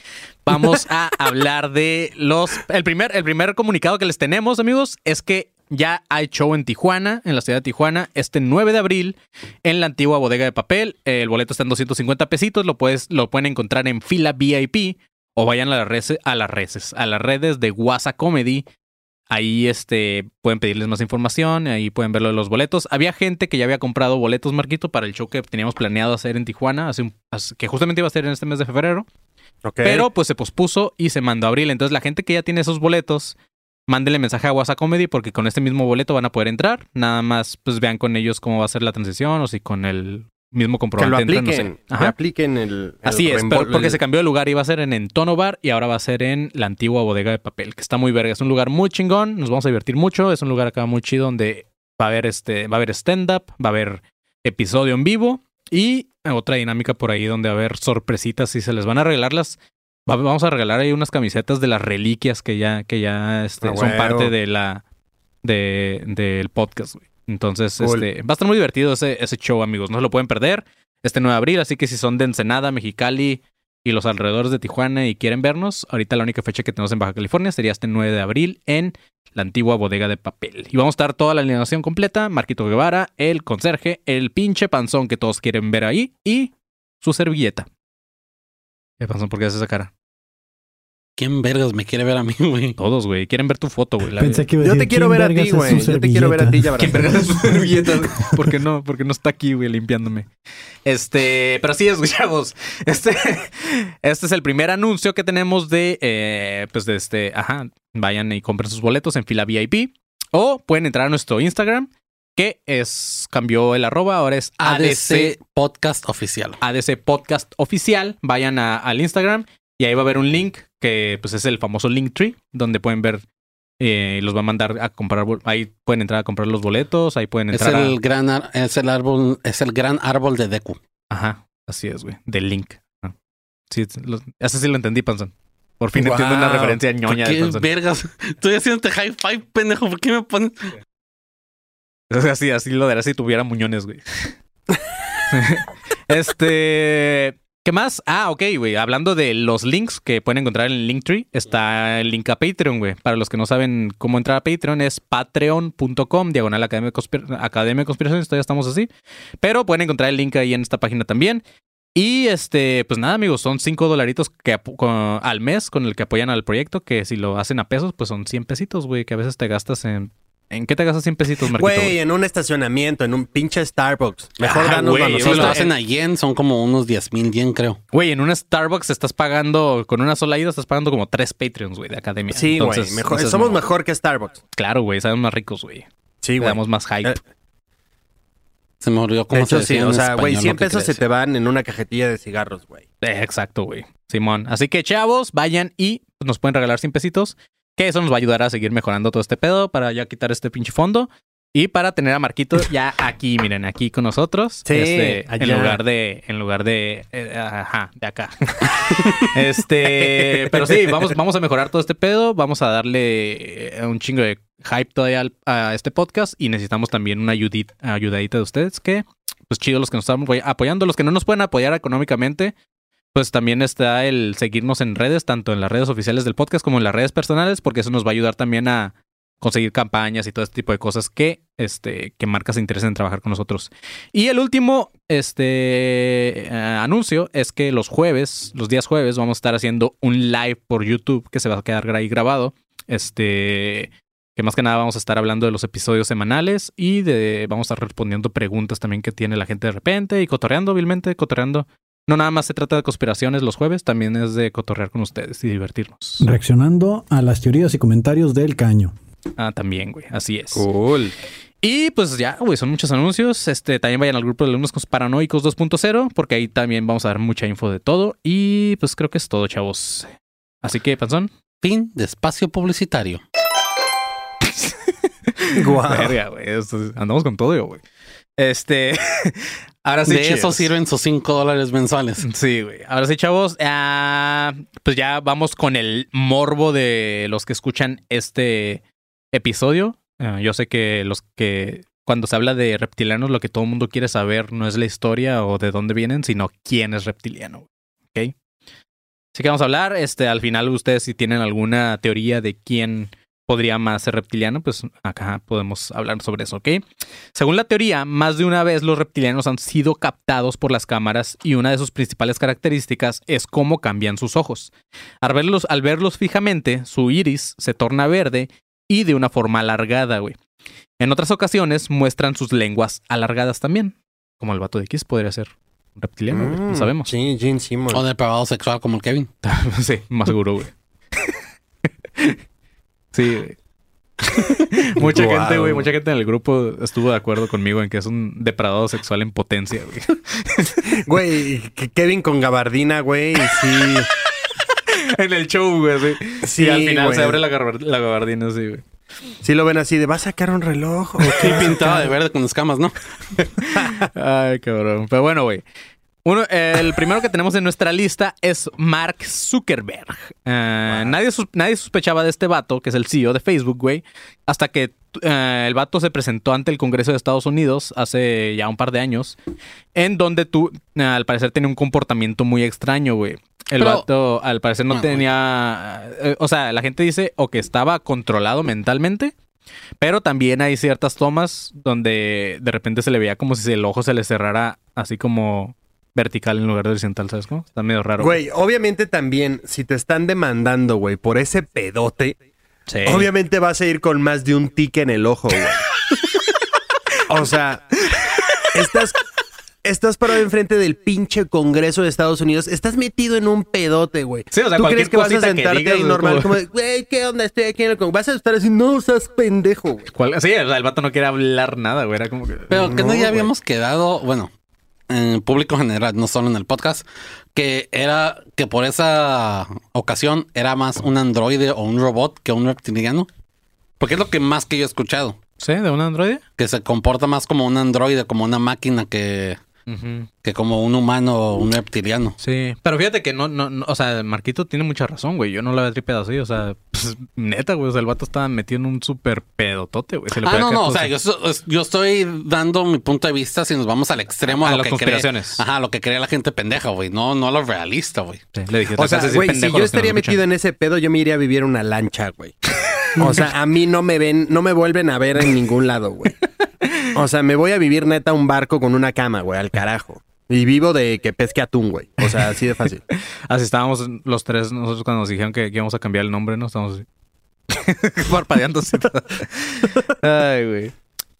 vamos a hablar de los... El primer, el primer comunicado que les tenemos, amigos, es que ya hay show en Tijuana, en la ciudad de Tijuana, este 9 de abril, en la antigua bodega de papel. El boleto está en 250 pesitos, lo, puedes, lo pueden encontrar en fila VIP o vayan a las redes, a las redes, a las redes de WhatsApp Comedy. Ahí este, pueden pedirles más información, ahí pueden ver lo de los boletos. Había gente que ya había comprado boletos, Marquito, para el show que teníamos planeado hacer en Tijuana, hace un- que justamente iba a ser en este mes de febrero. Pero pues se pospuso y se mandó a abril. Entonces la gente que ya tiene esos boletos, mándenle mensaje a WhatsApp Comedy porque con este mismo boleto van a poder entrar. Nada más, pues vean con ellos cómo va a ser la transición o si con el mismo Que comprobante lo entran, no apliquen. sé. que apliquen el. el Así es, pero porque el- se cambió de lugar. Iba a ser en Entono Bar y ahora va a ser en la antigua bodega de papel, que está muy verga. Es un lugar muy chingón, nos vamos a divertir mucho. Es un lugar acá muy chido donde va a haber este, va a haber stand-up, va a haber episodio en vivo y otra dinámica por ahí donde va a haber sorpresitas y se les van a regalar las. va- Vamos a regalar ahí unas camisetas de las reliquias que ya, que ya este, Ah, son parte de la de, del podcast, güey. Entonces, Cool. este, va a estar muy divertido ese, ese show, amigos. No se lo pueden perder este 9 de abril. Así que si son de Ensenada, Mexicali y los alrededores de Tijuana y quieren vernos, ahorita la única fecha que tenemos en Baja California sería este 9 de abril en la antigua bodega de papel. Y vamos a estar toda la alineación completa: Marquito Guevara, el conserje, el pinche panzón que todos quieren ver ahí y su servilleta. ¿Qué panzón? ¿Por qué haces esa cara? ¿Quién vergas me quiere ver a mí, güey? Todos, güey. Quieren ver tu foto, güey. Pensé que iba a Yo decir, te quiero "¿Quién ver a vergas ti, es güey. Yo te quiero ver a ti, servilleta?" ya ¿Quién verás. verga su servilleta? güey? ¿Por qué no? Porque no está aquí, güey, limpiándome. Este, pero sí, escuchamos. Este, este es el primer anuncio que tenemos de, eh, pues de este, ajá, vayan y compren sus boletos en fila VIP. O pueden entrar a nuestro Instagram, que es, cambió el arroba, ahora es ADC, ADC Podcast Oficial. ADC Podcast Oficial. Vayan a- al Instagram y ahí va a haber un link que pues es el famoso Linktree, donde pueden ver eh, y los va a mandar a comprar. Ahí pueden entrar a comprar los boletos, ahí pueden Es entrar a- el gran ar- es el árbol, es el gran árbol de Deku. Ajá, así es, güey. Del link. Ah. Sí, lo- sí lo entendí, Panzón. Por fin entiendo una referencia ¿Por ñoña de qué Panzón. vergas? Estoy haciéndote high five, pendejo. ¿Por qué me pones? Es así, así lo dará si tuviera muñones, güey. este. ¿Qué más? Ah, ok, güey. Hablando de los links que pueden encontrar en Linktree, está el link a Patreon, güey. Para los que no saben cómo entrar a Patreon, es patreon.com, diagonal Academia de, Conspiraciones. Todavía estamos así. Pero pueden encontrar el link ahí en esta página también. Y este, pues nada, amigos, son 5 dolaritos que al mes con el que apoyan al proyecto. Que si lo hacen a pesos, pues son 100 pesitos, güey. Que a veces te gastas en. ¿En qué te gastas 100 pesitos, Marquito? Güey, en un estacionamiento, en un pinche Starbucks. Mejor Ah, danos güey, a Si lo hacen a yen, son como unos 10 mil yen, creo. Güey, en una Starbucks estás pagando, con una sola ida estás pagando como tres Patreons, güey, de academia. Sí, güey. Entonces, Mejor, entonces, somos no. mejor que Starbucks. Claro, güey, sabemos más ricos, güey. Sí, Le güey. damos más hype. Eh, Se me olvidó De cómo hecho, se sí. O sea, güey, español 100 lo que pesos se te van en una cajetilla de cigarros, güey. Eh, exacto, güey. Simón. Así que, chavos, vayan y nos pueden regalar 100 pesitos. Que eso nos va a ayudar a seguir mejorando todo este pedo para ya quitar este pinche fondo. Y para tener a Marquito ya aquí, miren, aquí con nosotros. Sí, Este, en lugar de, en lugar de, eh, ajá, de acá. este, pero sí, vamos, vamos a mejorar todo este pedo. Vamos a darle eh, un chingo de hype todavía al- a este podcast. Y necesitamos también una ayudita, ayudadita de ustedes que, pues chido los que nos están apoy- apoyando. Los que no nos pueden apoyar económicamente, pues también está el seguirnos en redes, tanto en las redes oficiales del podcast como en las redes personales, porque eso nos va a ayudar también a conseguir campañas y todo este tipo de cosas que, este, que marcas se interesen en trabajar con nosotros. Y el último este, eh, anuncio es que los jueves, los días jueves, vamos a estar haciendo un live por YouTube que se va a quedar ahí grabado. Este, que más que nada vamos a estar hablando de los episodios semanales y de vamos a estar respondiendo preguntas también que tiene la gente de repente y cotorreando, obviamente, cotorreando. No nada más se trata de conspiraciones los jueves, también es de cotorrear con ustedes y divertirnos. Reaccionando a las teorías y comentarios del caño. Ah, también, güey, así es. Cool. Y pues ya, güey, son muchos anuncios. Este, también vayan al grupo de alumnos paranoicos 2.0, porque ahí también vamos a dar mucha info de todo. Y pues creo que es todo, chavos. Así que, Panzón. Fin de espacio publicitario. Guau. Verga, güey. Andamos con todo, güey. Este. Ahora sí, de eso sirven sus 5 dólares mensuales. Sí, güey. Ahora sí, chavos. ah, pues ya vamos con el morbo de los que escuchan este episodio. Ah, yo sé que los que cuando se habla de reptilianos, lo que todo el mundo quiere saber no es la historia o de dónde vienen, sino quién es reptiliano. ¿Ok? Así que vamos a hablar. Este, al final, ustedes si tienen alguna teoría de quién podría más ser reptiliano, pues acá podemos hablar sobre eso, ¿ok? Según la teoría, más de una vez los reptilianos han sido captados por las cámaras y una de sus principales características es cómo cambian sus ojos. Al verlos, al verlos fijamente, su iris se torna verde y de una forma alargada, güey. En otras ocasiones muestran sus lenguas alargadas también. Como el vato de X podría ser un reptiliano, güey, no Mm, sabemos. Sí, Gene Simmons. O depravado sexual como el Kevin. sí, más seguro, güey. sí, güey. mucha gente, güey, mucha gente en el grupo estuvo de acuerdo conmigo en que es un depredador sexual en potencia, güey. Güey, que Kevin con gabardina, güey, sí. en el show, güey, sí. Sí, y al final güey. se abre la, gabar- la gabardina así, güey. Sí lo ven así de, ¿va a sacar un reloj? ¿O qué? Sí, pintaba de verde con escamas, ¿no? Ay, cabrón. Pero bueno, güey. Uno, el primero que tenemos en nuestra lista es Mark Zuckerberg. Eh, nadie, sus- nadie sospechaba de este vato, que es el CEO de Facebook, güey, hasta que eh, el vato se presentó ante el Congreso de Estados Unidos hace ya un par de años, en donde tú, eh, al parecer, tenía un comportamiento muy extraño, güey. El Pero- vato, al parecer, no Ah, güey. tenía... o sea, la gente dice o que estaba controlado mentalmente, pero también hay ciertas tomas donde de repente se le veía como si el ojo se le cerrara así como vertical en lugar de horizontal, ¿sabes cómo? Está medio raro. Güey, obviamente también, si te están demandando, güey, por ese pedote, Sí. obviamente vas a ir con más de un tique en el ojo, güey. o sea, estás, estás parado enfrente del pinche Congreso de Estados Unidos, estás metido en un pedote, güey. Sí, o sea, ¿Tú crees que vas a sentarte digas ahí normal? como- güey, ¿qué onda? Estoy aquí en el Congreso. Vas a estar así, no seas pendejo, güey. ¿Cuál- Sí, o sea, el vato no quiere hablar nada, güey. Era como que... Pero que no, No, ya güey. habíamos quedado, bueno, en público general, no solo en el podcast, que era que por esa ocasión era más un androide o un robot que un reptiliano. Porque es lo que más que yo he escuchado. ¿Sí? ¿De un androide? Que se comporta más como un androide, como una máquina que, Que como un humano o un reptiliano. Sí, pero fíjate que no, no, no, o sea, Marquito tiene mucha razón, güey. Yo no lo había tripeado así, o sea, pues, neta, güey. O sea, el vato estaba metido en un súper pedotote, güey. Se le Ah, no, no, o sea, yo, estoy dando mi punto de vista si nos vamos al extremo A a, lo las que cree, conspiraciones. ajá, lo que cree la gente pendeja, güey, no, no lo realista, güey. Sí, le dije, O sea, "Te haces güey, si yo estaría metido escuchan". en ese pedo, yo me iría a vivir en una lancha, güey. O sea, a mí no me ven, no me vuelven a ver en ningún lado, güey. O sea, me voy a vivir neta un barco con una cama, güey, al carajo. Y vivo de que pesque atún, güey. O sea, así de fácil. Así estábamos los tres, nosotros cuando nos dijeron que, que íbamos a cambiar el nombre, ¿no? Estábamos así. Parpadeando así. todo. Ay, güey.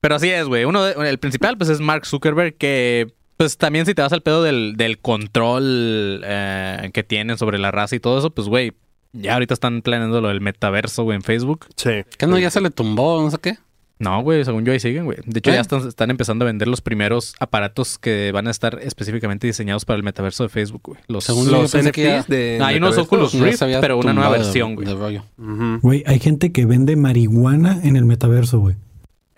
Pero así es, güey. Uno de- el principal, pues, es Mark Zuckerberg, que, pues, también si te vas al pedo del, del control eh, que tienen sobre la raza y todo eso, pues, güey, ya ahorita están planeando lo del metaverso, güey, en Facebook. Sí. ¿Qué no? Ya se le tumbó, no sé qué. No, güey, según yo ahí siguen, güey. De hecho, ¿Eh? ya están, están empezando a vender los primeros aparatos que van a estar específicamente diseñados para el metaverso de Facebook, güey. Los, Según Los ya- NFTs de... Ah, hay unos. Oculus Rift, pero una nueva versión, güey. de rollo. Ujú. Güey, hay gente que vende marihuana en el metaverso, güey.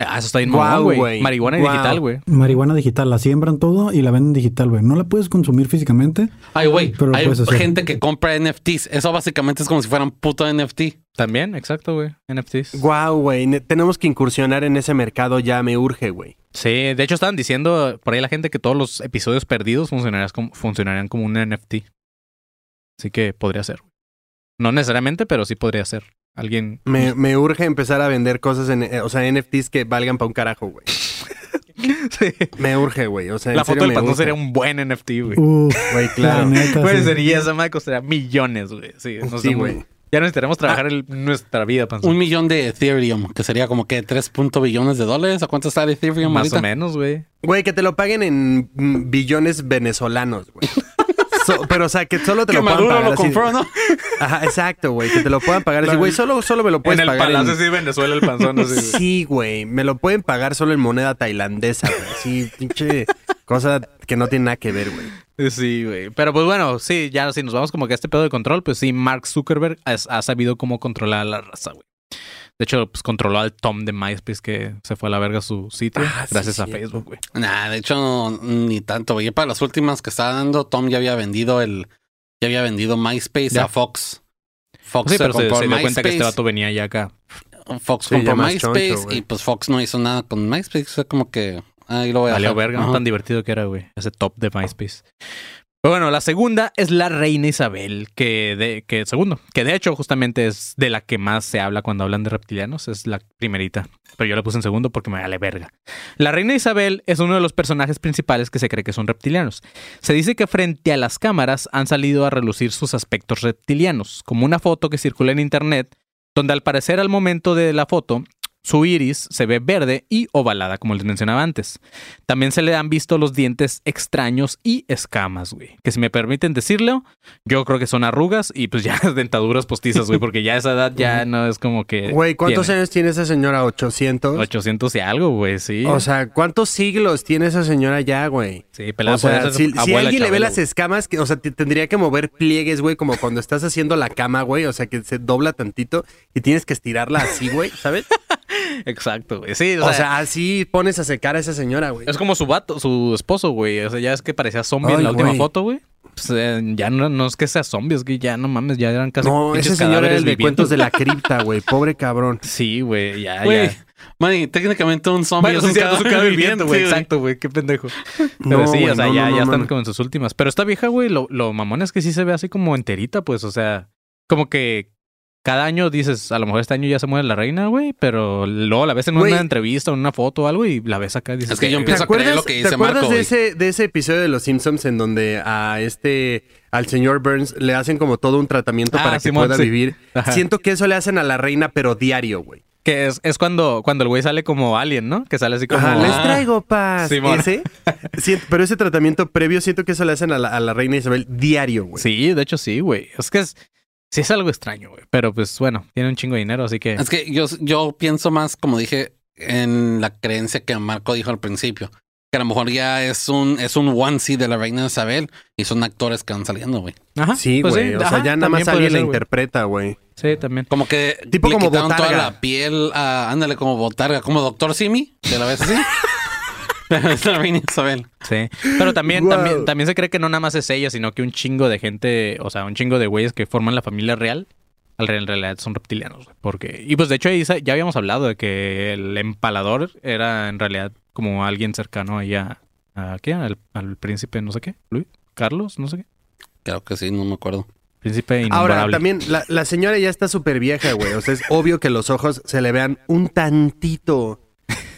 Ah, eso está bien güey. Marihuana y Guau. digital, güey. Marihuana digital, la siembran todo y la venden digital, güey. No la puedes consumir físicamente. Ay, güey, Pero hay gente que compra NFTs. Eso básicamente es como si fueran puto NFT. También, exacto, güey. NFTs. Guau, güey. ne- Tenemos que incursionar en ese mercado ya, me urge, güey. Sí, de hecho estaban diciendo por ahí la gente que todos los episodios perdidos funcionarían como, funcionarían como un NFT. Así que podría ser. güey. No necesariamente, pero sí podría ser. Alguien... Me, me urge empezar a vender cosas, en, eh, o sea, NFTs que valgan para un carajo, güey. Sí. Me urge, güey. O sea, en La foto del urge. sería un buen NFT, güey. Güey, la claro. sí. sería esa madre costaría millones, güey. Sí, no Sí, sé, güey. Ya necesitaremos trabajar el- nuestra vida, panzón. Un millón de Ethereum, que sería como que 3 punto billones de dólares. ¿A cuánto está el Ethereum Más ahorita? o menos, güey. Güey, que te lo paguen en mm, billones venezolanos, güey. So- pero, o sea, que solo te Que lo puedan Maduro pagar lo así. compró, ¿no? Ajá, exacto, güey. Que te lo puedan pagar así, güey. Solo, solo me lo puedes en el pagar palacio en... sí, Venezuela, el panzón. Así. Sí, güey. Me lo pueden pagar solo en moneda tailandesa, güey. Sí, pinche cosa que no tiene nada que ver, güey. Sí, güey. Pero pues bueno, sí, ya si nos vamos como que a este pedo de control, pues sí, Mark Zuckerberg ha, ha sabido cómo controlar a la raza, güey. De hecho, pues controló al Tom de MySpace que se fue a la verga a su sitio Ah, sí, gracias a cierto. Facebook, güey. Nah, de hecho, no, ni tanto, güey. Para las últimas que estaba dando, Tom ya había vendido el. Ya había vendido MySpace Ya. a Fox. Fox Sí, se pero se, compró se dio MySpace. cuenta que este vato venía ya acá. Fox Sí, compró MySpace choncho, y pues Fox no hizo nada con MySpace. Fue como que. Ahí lo voy a Valió dejar. verga, no tan divertido que era, güey. Ese top de MySpace. Bueno, la segunda es la reina Isabel, que de, que segundo, que de hecho justamente es de la que más se habla cuando hablan de reptilianos, es la primerita. Pero yo la puse en segundo porque me vale verga. La reina Isabel es uno de los personajes principales que se cree que son reptilianos. Se dice que frente a las cámaras han salido a relucir sus aspectos reptilianos, como una foto que circula en internet, donde al parecer al momento de la foto Su iris se ve verde y ovalada, como les mencionaba antes. También se le han visto los dientes extraños y escamas, güey. Que si me permiten decirlo, yo creo que son arrugas y pues ya dentaduras postizas, güey, porque ya a esa edad ya no es como que... Güey, ¿cuántos tiene años tiene esa señora? ¿800? 800 y algo, güey, sí. O sea, ¿cuántos siglos tiene esa señora ya, güey? sí, pelada O sea, si, si alguien le ve las escamas, que, o sea, te- tendría que mover pliegues, güey, como cuando estás haciendo la cama, güey. O sea, que se dobla tantito y tienes que estirarla así, güey, ¿sabes? Exacto, güey. Sí, o, O sea, sea, así pones a secar a esa señora, güey. es como su vato, su esposo, güey. O sea, ya es que parecía zombie en la última foto, güey. Pues, eh, ya no, no es que sea zombie, es que ya no mames, ya eran casi No, ese señor era el de cuentos de la cripta, güey. Pobre cabrón. Sí, güey, ya, Güey, ya. Manny, técnicamente un zombie Bueno, es sí, un cierto, es un cadáver viviente, güey. Exacto, güey. Qué pendejo. Pero No, sí, o sea, no, ya, no, ya están como en sus últimas. Pero esta vieja, güey, lo, lo mamón es que sí se ve así como enterita, pues, o sea, como que cada año dices, a lo mejor este año ya se muere la reina, güey, pero luego la ves en Güey. una entrevista o en una foto o algo y la ves acá y dices, Es que yo "Eh, empiezo ¿Te a creer acuerdas, lo que ¿te dice acuerdas Marco, de ese, de ese episodio de Los Simpsons en donde a este, al señor Burns le hacen como todo un tratamiento Ah, para que Simón, pueda sí. vivir? Ajá. Siento que eso le hacen a la reina, pero diario, güey. Que es, es cuando, cuando el güey sale como alien, ¿no? Que sale así como... Ajá, les Ah. traigo paz. Simón. Ese, sí, pero ese tratamiento previo siento que eso le hacen a la, a la reina Isabel diario, güey. Sí, de hecho sí, güey. Es que es... Sí es algo extraño, güey. Pero pues bueno, tiene un chingo de dinero, así que... Es que yo, yo pienso más, como dije, en la creencia que Marco dijo al principio. Que a lo mejor ya es un, es un onesie de la reina Isabel y son actores que van saliendo, güey. Ajá, Sí, pues güey. o sea, ya nada más alguien la interpreta, güey. Sí, también. Como que Tipo le como quitaron toda botarga. la piel a, ándale, como botarga, como Doctor Simi, de la vez así. Pero es la reina Isabel. Sí. Pero también, Wow. también, también se cree que no nada más es ella, sino que un chingo de gente, o sea, un chingo de güeyes que forman la familia real, al re- en realidad son reptilianos. güey. Porque, y pues de hecho ya habíamos hablado de que el empalador era en realidad como alguien cercano ahí a, a ¿qué? Al, al príncipe, no sé qué, Luis, Carlos, no sé qué. Creo que sí, no me acuerdo. Príncipe Ahora, también, la, la señora ya está súper vieja, güey. O sea, es obvio que los ojos se le vean un tantito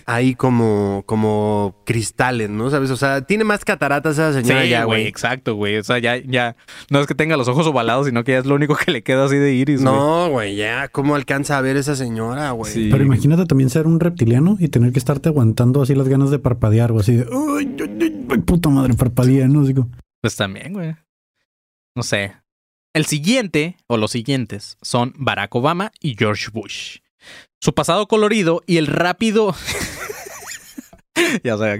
ahí como, como cristales, ¿no? ¿Sabes? O sea, tiene más cataratas esa señora Sí, ya, güey, exacto, güey. O sea, ya, ya, no es que tenga los ojos ovalados, sino que ya es lo único que le queda así de iris, güey. No, güey, ya. ¿Cómo alcanza a ver esa señora, güey? Sí. Pero imagínate también ser un reptiliano y tener que estarte aguantando así las ganas de parpadear o así de, ay, ay, ay, puta madre, parpadea, ¿no? Digo, Pues también, güey. No sé. El siguiente, o los siguientes, son Barack Obama y George Bush. Su pasado colorido y el rápido. ya sabía.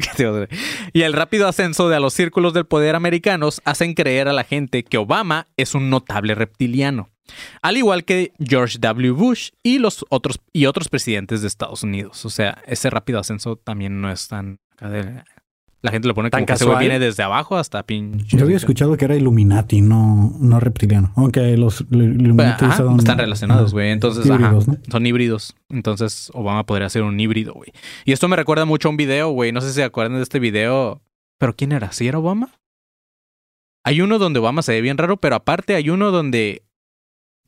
Y el rápido ascenso de a los círculos del poder americanos hacen creer a la gente que Obama es un notable reptiliano. Al igual que George W. Bush y los otros y otros presidentes de Estados Unidos. O sea, ese rápido ascenso también no es tan. La gente lo pone ¿Tan como que ese viene desde abajo hasta pinche. yo había escuchado que era Illuminati, no, no reptiliano. Aunque los Illuminati ajá, usaban- están relacionados, güey. Entonces, ajá, híbridos, ¿no? son híbridos. Entonces, Obama podría ser un híbrido, güey. Y esto me recuerda mucho a un video, güey. No sé si se acuerdan de este video. ¿Pero quién era? ¿Sí era Obama? Hay uno donde Obama se ve bien raro, pero aparte hay uno donde.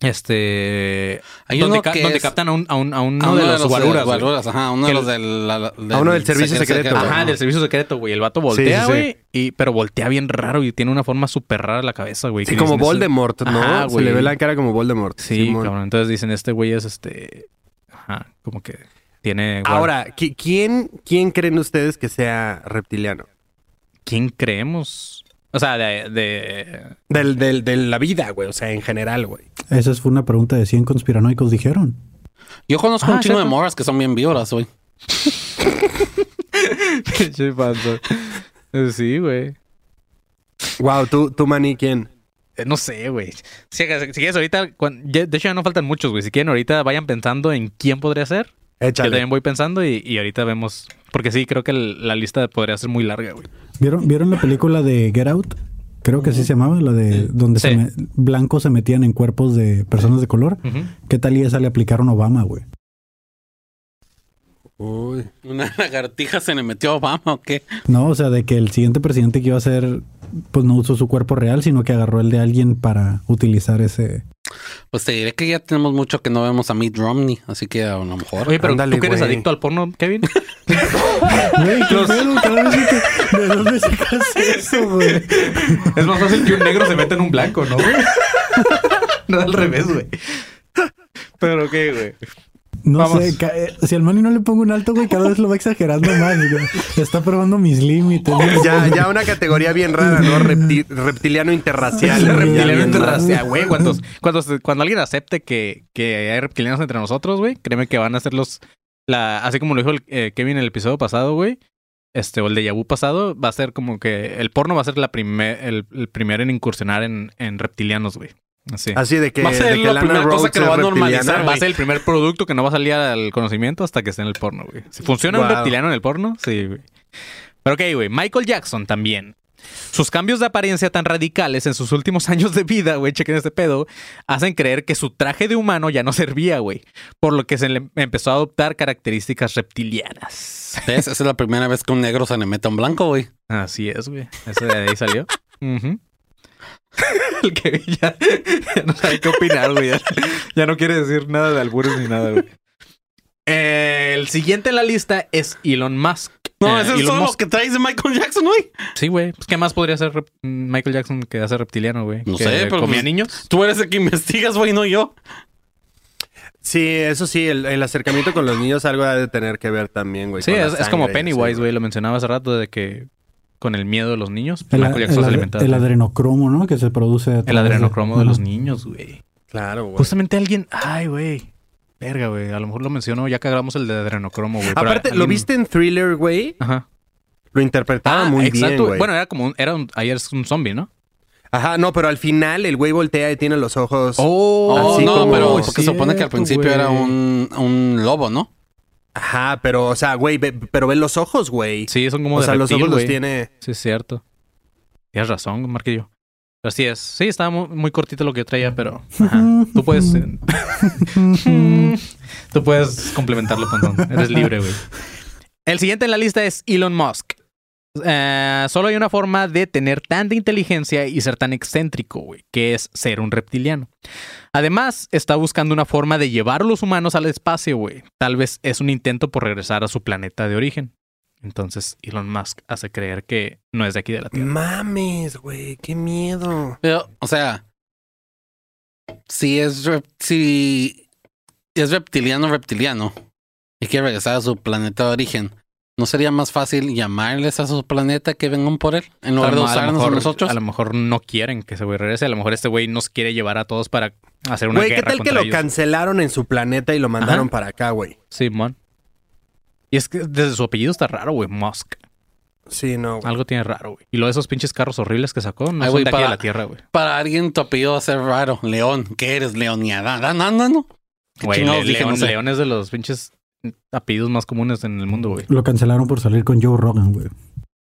Este. Hay donde, uno ca- que donde es- captan a, un, a, un- a uno a de los guaruras. güey. guaruras, ajá, uno Que de los del, la- del, A uno del servicio secreto. Ajá, del servicio secreto, güey. El vato voltea, sí, sí. güey. y Pero voltea bien raro y tiene una forma súper rara la cabeza, güey. Sí, como dicen, "Ese- Voldemort, ¿no? Ajá, Se güey. le ve la cara como Voldemort. Sí, cabrón. Entonces dicen, este güey es este. Ajá, como que tiene. Ahora, ¿qui- ¿quién, ¿quién creen ustedes que sea reptiliano? ¿Quién creemos? O sea, de. de... Del, del, de la vida, güey. O sea, en general, güey. Esa fue una pregunta de 100 conspiranoicos, dijeron. Yo conozco Ah, un chino de morras que son bien víboras, güey. Pinche panza. Eh, Sí, güey. Wow, tú, tú, Manny, ¿quién? Eh, No sé, güey. Si, si quieres ahorita, de hecho ya no faltan muchos, güey. Si quieren ahorita vayan pensando en quién podría ser. Yo Échale. también voy pensando y, y ahorita vemos. Porque sí, creo que el- la lista podría ser muy larga, güey. ¿Vieron, ¿Vieron la película de Get Out? Creo que así se llamaba, la de donde Sí. se me- blancos se metían en cuerpos de personas de color. ¿Qué tal y esa le aplicaron a Obama, güey? Uy. Una lagartija se le metió a Obama o qué. No, o sea, de que el siguiente presidente que iba a ser, pues no usó su cuerpo real, sino que agarró el de alguien para utilizar ese. Pues te diré que ya tenemos mucho que no vemos a Mitt Romney, así que a lo mejor. Oye, pero Ándale, tú que eres güey. adicto al porno, Kevin. Güey, qué pedo, cada vez que- ¿De dónde sacas eso, güey? es más fácil que un negro se meta en un blanco, ¿no, güey? no al revés, güey. Pero qué, güey. No Vamos. sé, eh, si al Manny no le pongo un alto, güey, cada vez lo va exagerando más. güey. Está probando mis límites. güey. Ya, ya una categoría bien rara, ¿no? Repti- reptiliano interracial. Sí, Reptiliano interracial, ¿no? güey. Cuando, cuando, se- cuando alguien acepte que, que hay reptilianos entre nosotros, güey, créeme que van a ser los. La, así como lo dijo el, eh, Kevin en el episodio pasado, güey. Este, o el de vu pasado, va a ser como que el porno va a ser la primer, el, el primero en incursionar en, en reptilianos, güey. Así. Así de que, Va a ser de que la Lana primera cosa que lo es va a normalizar, va a ser el primer producto que no va a salir al conocimiento hasta que esté en el porno, güey. Si funciona un reptiliano en el porno, sí, güey. Pero ok, güey. Michael Jackson también. Sus cambios de apariencia tan radicales en sus últimos años de vida, güey, chequen este pedo, hacen creer que su traje de humano ya no servía, güey. Por lo que se le empezó a adoptar características reptilianas. ¿Ves? Esa es la primera vez que un negro se le mete a un blanco, güey. Así es, güey. Ese de ahí salió. Ujú. El que ya, ya no sabe qué opinar, güey. Ya, ya no quiere decir nada de albures ni nada, güey. El siguiente en la lista es Elon Musk. No, Eh, ese es Elon todo lo Musk. que traes de Michael Jackson, güey. Sí, güey. Pues, ¿qué más podría rep- Michael Jackson que hace reptiliano, güey? No ¿Que sé, pero ¿Comía pues- niños? Tú eres el que investigas, güey, no yo. Sí, eso sí, el, el acercamiento con los niños algo ha de tener que ver también, güey. Sí, es, es como Pennywise, sí, güey. Lo mencionaba hace rato de que con el miedo de los niños, El, Michael Jackson el se ad- alimentaba. el adrenocromo, ¿no? Que se produce. a El de- adrenocromo de los niños, güey. Claro, güey. Justamente alguien. Ay, güey. Verga, güey. A lo mejor lo mencionó ya que hagamos el de adrenocromo, güey. Aparte, ¿lo viste en Thriller, güey? Ajá. Lo interpretaba Ah, muy exacto. bien, güey. bueno, era como un, era un, ayer es un zombie, ¿no? Ajá, no, pero al final el güey voltea y tiene los ojos... Oh, Así no, como- pero porque se supone que al principio era un lobo, ¿no? Ajá, pero, o sea, güey, ve- pero ve los ojos, güey. Sí, son como o de sea, los ojos los tiene... Sí, es cierto. Tienes razón, Marquillo. Así es. Sí, estaba muy, muy cortito lo que traía, pero ajá. tú puedes. eh, tú puedes complementarlo, Pontón. Eres libre, güey. El siguiente en la lista es Elon Musk. Eh, solo hay una forma de tener tanta inteligencia y ser tan excéntrico, güey, que es ser un reptiliano. Además, está buscando una forma de llevar a los humanos al espacio, güey. Tal vez es un intento por regresar a su planeta de origen. Entonces, Elon Musk hace creer que no es de aquí de la Tierra. Mames, güey, qué miedo. Pero, o sea, si es, rep- si es reptiliano, reptiliano, y quiere regresar a su planeta de origen, ¿no sería más fácil llamarles a su planeta que vengan por él? En lugar de a, lo usarnos a mejor, nosotros. a lo mejor no quieren que ese güey regrese. A lo mejor este güey nos quiere llevar a todos para hacer una Güey, ¿qué tal que lo cancelaron en su planeta y lo mandaron Ajá. para acá, güey? Simón. Y es que desde su apellido está raro, güey. Musk. Sí, no, güey. Algo tiene raro, güey. Y lo de esos pinches carros horribles que sacó no Ay, son güey, de aquí la Tierra, güey. Para alguien tu apellido va a ser raro. León. ¿Qué eres? Leoniada. Ah, no, no, no. ¿Qué Güey, Le-? León, No sé. León es de los pinches apellidos más comunes en el mundo, güey. Lo cancelaron por salir con Joe Rogan, güey.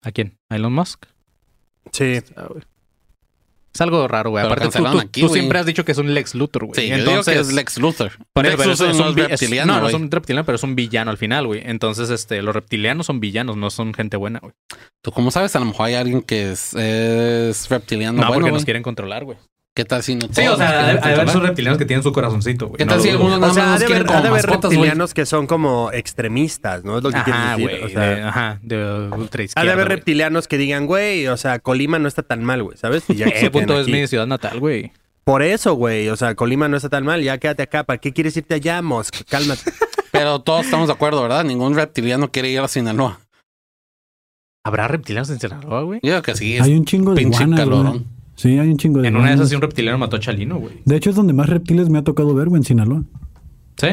¿A quién? ¿A Elon Musk? Sí. Ah. Es algo raro, güey. Aparte, tú, tú- aquí, tú siempre has dicho que es un Lex Luthor, güey. Sí, yo digo que es Lex Luthor. Por Lex eso, pero Luthor es no un es- No, es un reptiliano, pero es un villano al final, güey. Entonces, este, los reptilianos son villanos, no son gente buena, güey. ¿Tú cómo sabes? A lo mejor hay alguien que es, es reptiliano No, bueno, porque nos quieren controlar, güey. ¿Qué tal si no Sí, o sea, hay esos reptilianos que tienen su corazoncito, güey. ¿Qué No tal lo si algunos O nada sea, más de quieren haber, como ha de haber mascotas, güey? reptilianos que son como extremistas, ¿no? Es lo que Ajá, decir. güey. O sea, de- Ajá, de ultra ha de haber reptilianos que digan, güey, o sea, Colima no está tan mal, güey, ¿sabes? Y ya Ese punto es mi ciudad natal, güey. Por eso, güey, o sea, Colima no está tan mal, ya quédate acá. ¿Para qué quieres irte allá, Musk? Cálmate. Pero todos estamos de acuerdo, ¿verdad? Ningún reptiliano quiere ir a Sinaloa. ¿Habrá reptilianos en Sinaloa, güey? Yo creo que sí, es Hay un chingo de pinche calorón. Sí, hay un chingo de En una de esas sí un reptiliano mató a Chalino, güey. De hecho, es donde más reptiles me ha tocado ver, güey, en Sinaloa. ¿Sí?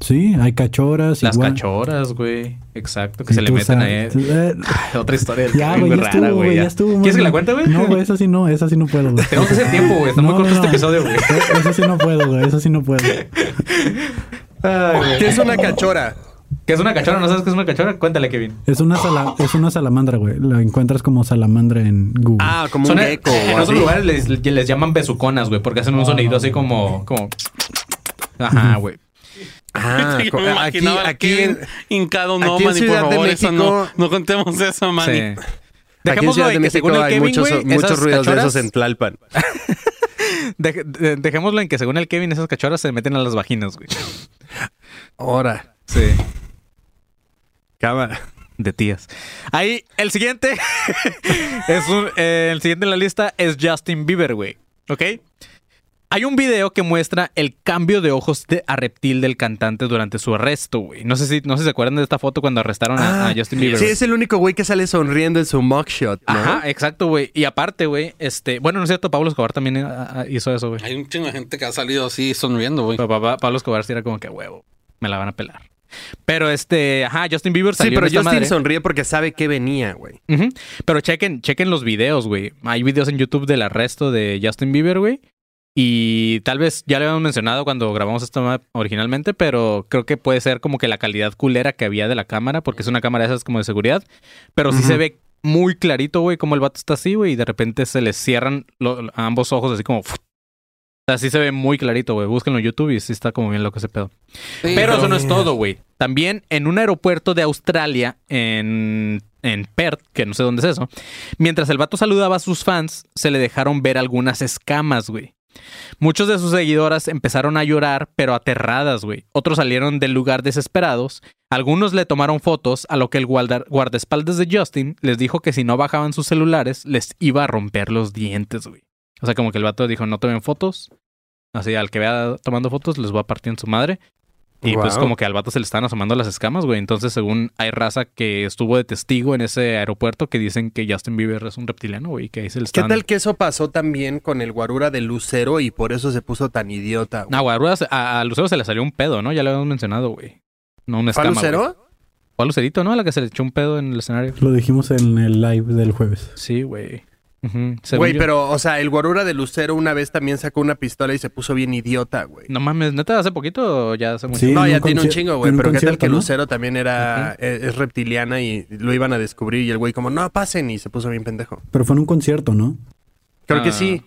Sí, hay cachoras. Las igual- cachoras, güey. Exacto, que se le meten ahí. sabes- eh, Ay, Otra historia del Ya, güey, ya estuvo, güey, ya ya. estuvo. ¿Quieres que la cuente, güey? No, güey, esa sí no, esa sí no puedo, güey. Tenemos que hacer tiempo, güey. Está muy No, corto no, este no. episodio, güey. Eh, Eso sí no puedo, güey, eso sí no puedo. ¿Qué es una cachora? ¿Qué es una cachora? ¿No sabes qué es una cachora? Cuéntale, Kevin. Es una, sala- es una salamandra, güey. La encuentras como salamandra en Google. Ah, como Son un en, gecko en o otros lugares les, les llaman besuconas, güey, porque hacen un sonidito así como... como... Ajá, güey. Ah, Yo co- me aquí, imaginaba aquí, que hincado no, aquí en Manny, por Ciudad de favor, eso no, contemos eso, Manny. Sí. aquí en Dejémoslo Ciudad de en que según el hay Kevin, muchos, muchos ruidos de esos en Tlalpan. Dej- de- dejémoslo en que según el Kevin, esas cachoras se meten a las vaginas, güey. Ahora, Sí. Cámara. De tías. Ahí, el siguiente. es un, eh, el siguiente en la lista es Justin Bieber, güey. ¿Ok? Hay un video que muestra el cambio de ojos de, a reptil del cantante durante su arresto, güey. No sé si no sé si se acuerdan de esta foto cuando arrestaron a, a Justin Bieber. Ah, Sí, es el único güey que sale sonriendo en su mugshot, ¿no? Ajá, exacto, güey. Y aparte, güey, este, bueno, no es cierto, Pablo Escobar también eh, ah, hizo eso, güey. Hay un chingo de gente que ha salido así sonriendo, güey. Pablo Escobar sí era como que huevo, me la van a pelar. Pero este, ajá, Justin Bieber Sí, salió pero en esta Justin madre. sonríe porque sabe que venía, güey. Pero chequen, chequen los videos, güey. Hay videos en YouTube del arresto de Justin Bieber, güey. Y tal vez ya lo habíamos mencionado cuando grabamos esto originalmente, pero creo que puede ser como que la calidad culera que había de la cámara, porque es una cámara de esas como de seguridad. Pero sí se ve muy clarito, güey, como el vato está así, güey, y de repente se le cierran lo- ambos ojos así como... O sea, sí se ve muy clarito, güey. Búsquenlo en YouTube y sí está como bien loco ese pedo. Pero eso no es todo, güey. También en un aeropuerto de Australia, en, en Perth, que no sé dónde es eso, mientras el vato saludaba a sus fans, se le dejaron ver algunas escamas, güey. Muchos de sus seguidoras empezaron a llorar, pero aterradas, güey. Otros salieron del lugar desesperados. Algunos le tomaron fotos, a lo que el guarda- guardaespaldas de Justin les dijo que si no bajaban sus celulares, les iba a romper los dientes, güey. O sea, como que el vato dijo, no tomen fotos. Así, al que vea tomando fotos, les voy a partir en su madre. Y pues como que al vato se le están asomando las escamas, güey. Entonces, según hay raza que estuvo de testigo en ese aeropuerto que dicen que Justin Bieber es un reptiliano, güey. Que ahí se le ¿Qué están... tal que eso pasó también con el guarura de Lucero y por eso se puso tan idiota? güey? No, güey, a, a, a Lucero se le salió un pedo, ¿no? Ya lo habíamos mencionado, güey. No una ¿Fue a escama, güey. Lucero? Fue a Lucerito, ¿no? A la que se le echó un pedo en el escenario. Lo dijimos en el live del jueves. Sí, güey. Güey, pero, o sea, el guarura de Lucero una vez también sacó una pistola y se puso bien idiota, güey. No mames, ¿neta hace poquito o ya hace mucho? Sí. No, ya un tiene un chingo, güey. Pero qué tal que ¿no? Lucero también era es, es reptiliana y lo iban a descubrir y el güey como, no, pasen y se puso bien pendejo. Pero fue en un concierto, ¿no? Creo que Ah. sí.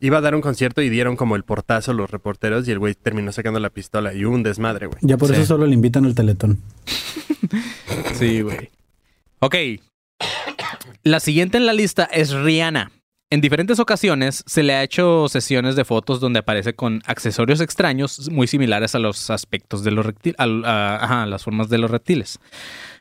Iba a dar un concierto y dieron como el portazo los reporteros y el güey terminó sacando la pistola y hubo un desmadre, güey. Ya por Sí. eso solo le invitan al teletón. Sí, güey. Ok. La siguiente en la lista es Rihanna. En diferentes ocasiones se le ha hecho sesiones de fotos donde aparece con accesorios extraños muy similares a los aspectos de los reptiles, a las formas de los reptiles.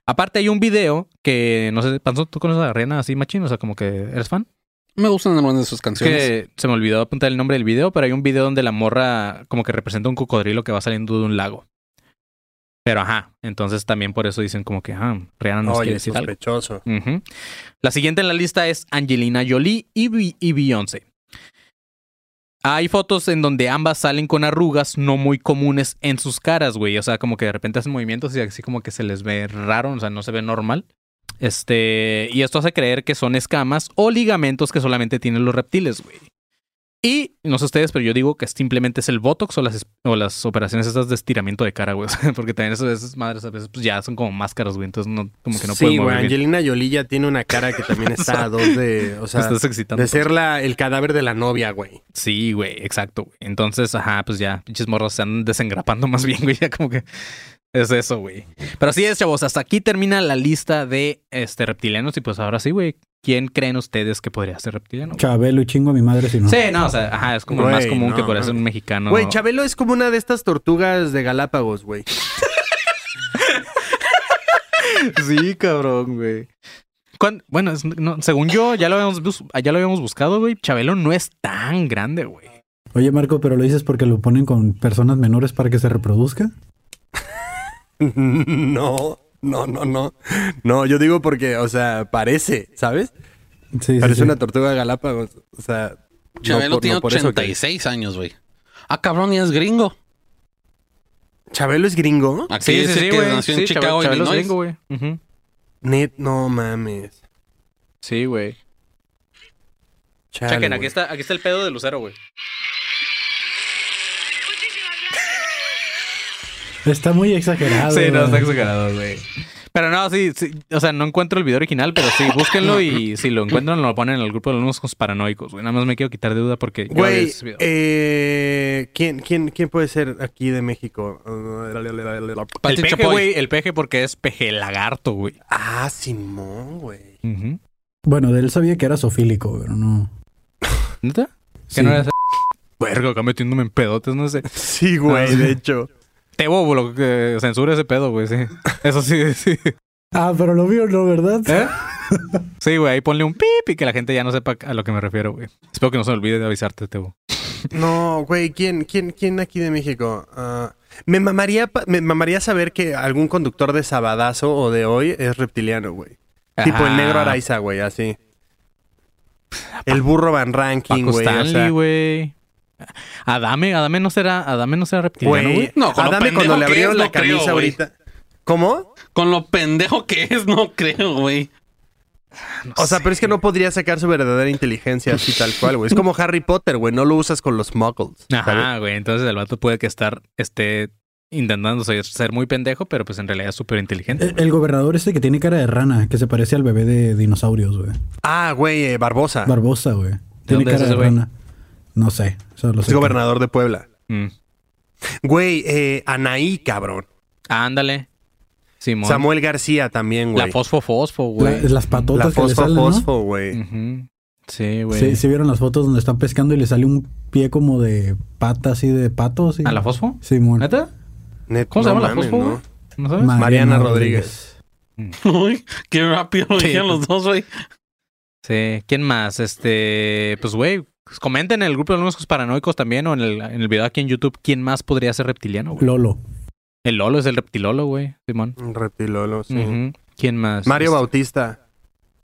Aparte hay un video que, no sé, Panzo, ¿tú conoces a Rihanna así machín? O sea, como que eres fan. Me gustan algunas de sus canciones. Que se me olvidó apuntar el nombre del video, pero hay un video donde la morra como que representa un cocodrilo que va saliendo de un lago. Pero ajá, entonces también por eso dicen como que, ah, Rihanna nos quiere Oye, decir algo. sospechoso. La siguiente en la lista es Angelina Jolie y, Bi- y Beyoncé. Hay fotos en donde ambas salen con arrugas no muy comunes en sus caras, güey. O sea, como que de repente hacen movimientos y así como que se les ve raro, o sea, no se ve normal. Este, y esto hace creer que son escamas o ligamentos que solamente tienen los reptiles, güey. Y no sé ustedes, pero yo digo que simplemente es el botox o las, o las operaciones estas de estiramiento de cara, güey. Porque también esas madres a veces pues, ya son como máscaras, güey. Entonces no, como que no sí, pueden güey. mover bien. Angelina Jolie ya tiene una cara que también está a dos de. O sea, estás excitando. de ser la, el cadáver de la novia, güey. Sí, güey, exacto. güey. Entonces, ajá, pues ya, pinches morros se andan desengrapando más bien, güey. Ya como que es eso, güey. Pero así es, chavos. Hasta aquí termina la lista de este reptilianos. Y pues ahora sí, güey. ¿Quién creen ustedes que podría ser reptiliano? güey? Chabelo y chingo a mi madre si no. Sí, no, o sea, ajá, es como el más común que podría ser un mexicano. Güey, Chabelo es como una de estas tortugas de Galápagos, güey. Sí, cabrón, güey. Bueno, es- no, según yo, ya lo habíamos, ya lo habíamos buscado, güey. Chabelo no es tan grande, güey. Oye, Marco, pero lo dices porque lo ponen con personas menores para que se reproduzca. no, no, no, no. No, yo digo porque, o sea, parece, ¿sabes? Sí, sí, Parece sí. una tortuga de Galápagos. O sea, no Chabelo por- tiene no por eso que- 86 años, güey. Ah, cabrón, y es gringo. ¿Chabelo es gringo? Aquí dice que nació en Sí, Chicago, Chabelo- Chabelo es gringo, güey. Net, no mames. Sí, güey. Chale, Chequen, güey. aquí está, aquí está el pedo de Lucero, güey. Está muy exagerado. Sí, no, está exagerado, güey. Pero no, sí, sí, o sea, no encuentro el video original, pero sí, búsquenlo y si lo encuentran lo ponen en el grupo de alumnos paranoicos, güey. Nada más me quiero quitar de duda porque Güey, eh, ¿quién, quién, ¿quién puede ser aquí de México? El peje, güey, el peje porque es peje lagarto, güey. Ah, Simón, güey. Bueno, de él sabía que era sofílico, pero no. ¿Neta? Que Sí. no era ese... Verga, acá metiéndome en pedotes, no sé. Sí, güey, de hecho. Te bobo, lo que censura ese pedo, güey, sí. Eso sí, sí. Ah, pero lo vio, ¿no? ¿Verdad? ¿Eh? Sí, güey, ahí ponle un pip y que la gente ya no sepa a lo que me refiero, güey. Espero que no se me olvide de avisarte, Tebo. No, güey, ¿quién, quién, quién aquí de México? Ah, me, mamaría, me mamaría saber que algún conductor de Sabadazo o de hoy es reptiliano, güey. Tipo el Ah. negro Araiza, güey, así. El burro Van Ranking, Paco güey. o Stanley, sea, güey. Adame, Adame no será, Adame no será reptiliano, Güey. No, con lo Adame cuando le abrieron es, la no camisa ahorita. ¿Cómo? Con lo pendejo que es, no creo, güey. O sea, pero es que no podría sacar su verdadera inteligencia así tal cual, güey. Es como Harry Potter, güey. No lo usas con los muggles. Ajá, güey. Entonces el vato puede que estar, esté intentando ser, muy pendejo, pero pues en realidad es súper inteligente. El, el gobernador ese que tiene cara de rana, que se parece al bebé de dinosaurios, güey. Ah, güey, eh, Barbosa. Barbosa, güey. Tiene es cara ese de rana. No sé. Solo sé es que- gobernador de Puebla. Mm. Güey, eh, Anaí, cabrón. Ándale. Simón. Samuel García también, güey. La fosfo fosfo, La- güey. las patotas La que le fosfo salen, ¿no? fosfo, güey. Ujú. Sí, güey. Sí, sí vieron las fotos donde están pescando y le sale un pie como de pata así de pato. así? ¿A la fosfo? Simón. ¿Neta? Net- ¿Cómo se no llama la fosfo, ¿no? güey? ¿No sabes? Mariana Mariana Rodríguez. Uy, qué rápido lo Sí. dijeron los dos, güey. Sí. ¿Quién más? Este, pues, güey, comenten en el grupo de alumnos paranoicos también o en el, en el video aquí en YouTube quién más podría ser reptiliano, güey. Lolo. El Lolo es el reptilolo, güey, Simón. Un reptilolo, sí. Ujú. ¿Quién más? Mario Bautista.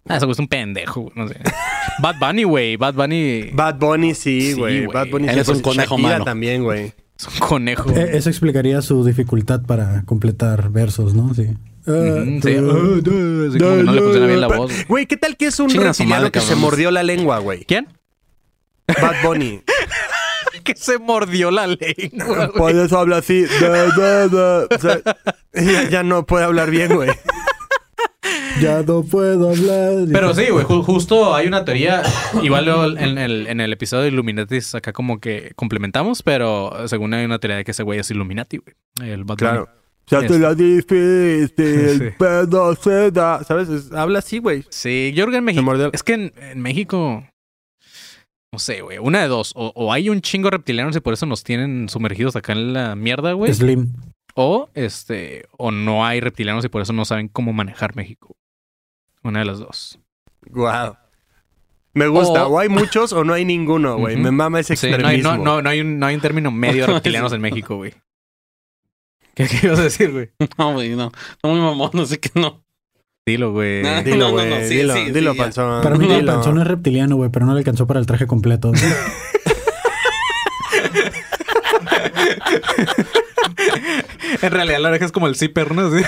Ah, ese güey es un pendejo, güey, no sé. Bad Bunny, güey. Bad Bunny Bad Bunny, sí, Sí, güey. güey. Bad Bunny Él sí, es un pues, conejo Shakira malo. también, güey. es un conejo. Eh, eso explicaría su dificultad para completar versos, ¿no? Sí. Ujú, sí. Ah, así como que no le funciona bien la voz. güey. Güey, ¿qué tal que es un Chinga su reptiliano madre, que se mordió la lengua, güey? ¿Quién? Bad Bunny. que se mordió la lengua, güey. Por eso habla así. Da, da, da. O sea, ya, ya no puede hablar bien, güey. Ya no puedo hablar. Pero sí, güey, ju- justo hay una teoría, igual luego en el, en el episodio de Illuminatis acá como que complementamos, pero según hay una teoría de que ese güey es Illuminati, güey. El Bad Bunny. Claro. Ya te la este, Sí. el pedo se da. ¿Sabes? Es- habla así, güey. Sí, yo creo que en México. mordió- Es que en, en México. No sé, güey. Una de dos. O, o hay un chingo de reptilianos y por eso nos tienen sumergidos acá en la mierda, güey. Slim. O este. O no hay reptilianos y por eso no saben cómo manejar México. Una de las dos. Guau. Me gusta. O- O, hay muchos o no hay ninguno, güey. Me mama ese Sí, no, hay, extremismo. no, no, no hay un, no hay un término medio de reptilianos en México, güey. ¿Qué, ¿Qué ibas a decir, güey? No, güey, no. No muy mamón, no sé qué no. Dilo, güey. Nah. Dilo, No, no, güey. no, sí, dilo, sí, dilo, sí, panzón. Para mí el dilo. panzón es reptiliano, güey, pero no le alcanzó para el traje completo. En realidad la oreja es como el zipper, ¿no? Sí.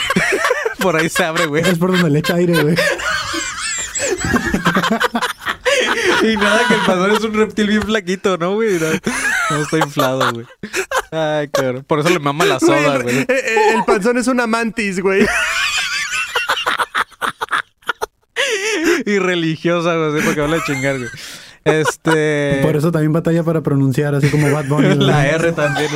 Por ahí se abre, güey. es por donde le echa aire, güey. Y nada, que el panzón es un reptil bien flaquito, ¿no, güey? No, no está inflado, güey. Ay, cabrón. Por eso le mama la soda, Güey, güey. eh, eh, El panzón es una mantis, güey. Y religiosa, güey, así porque habla de chingar, güey. Este. Por eso también batalla para pronunciar, así como Bad Bunny. La R también.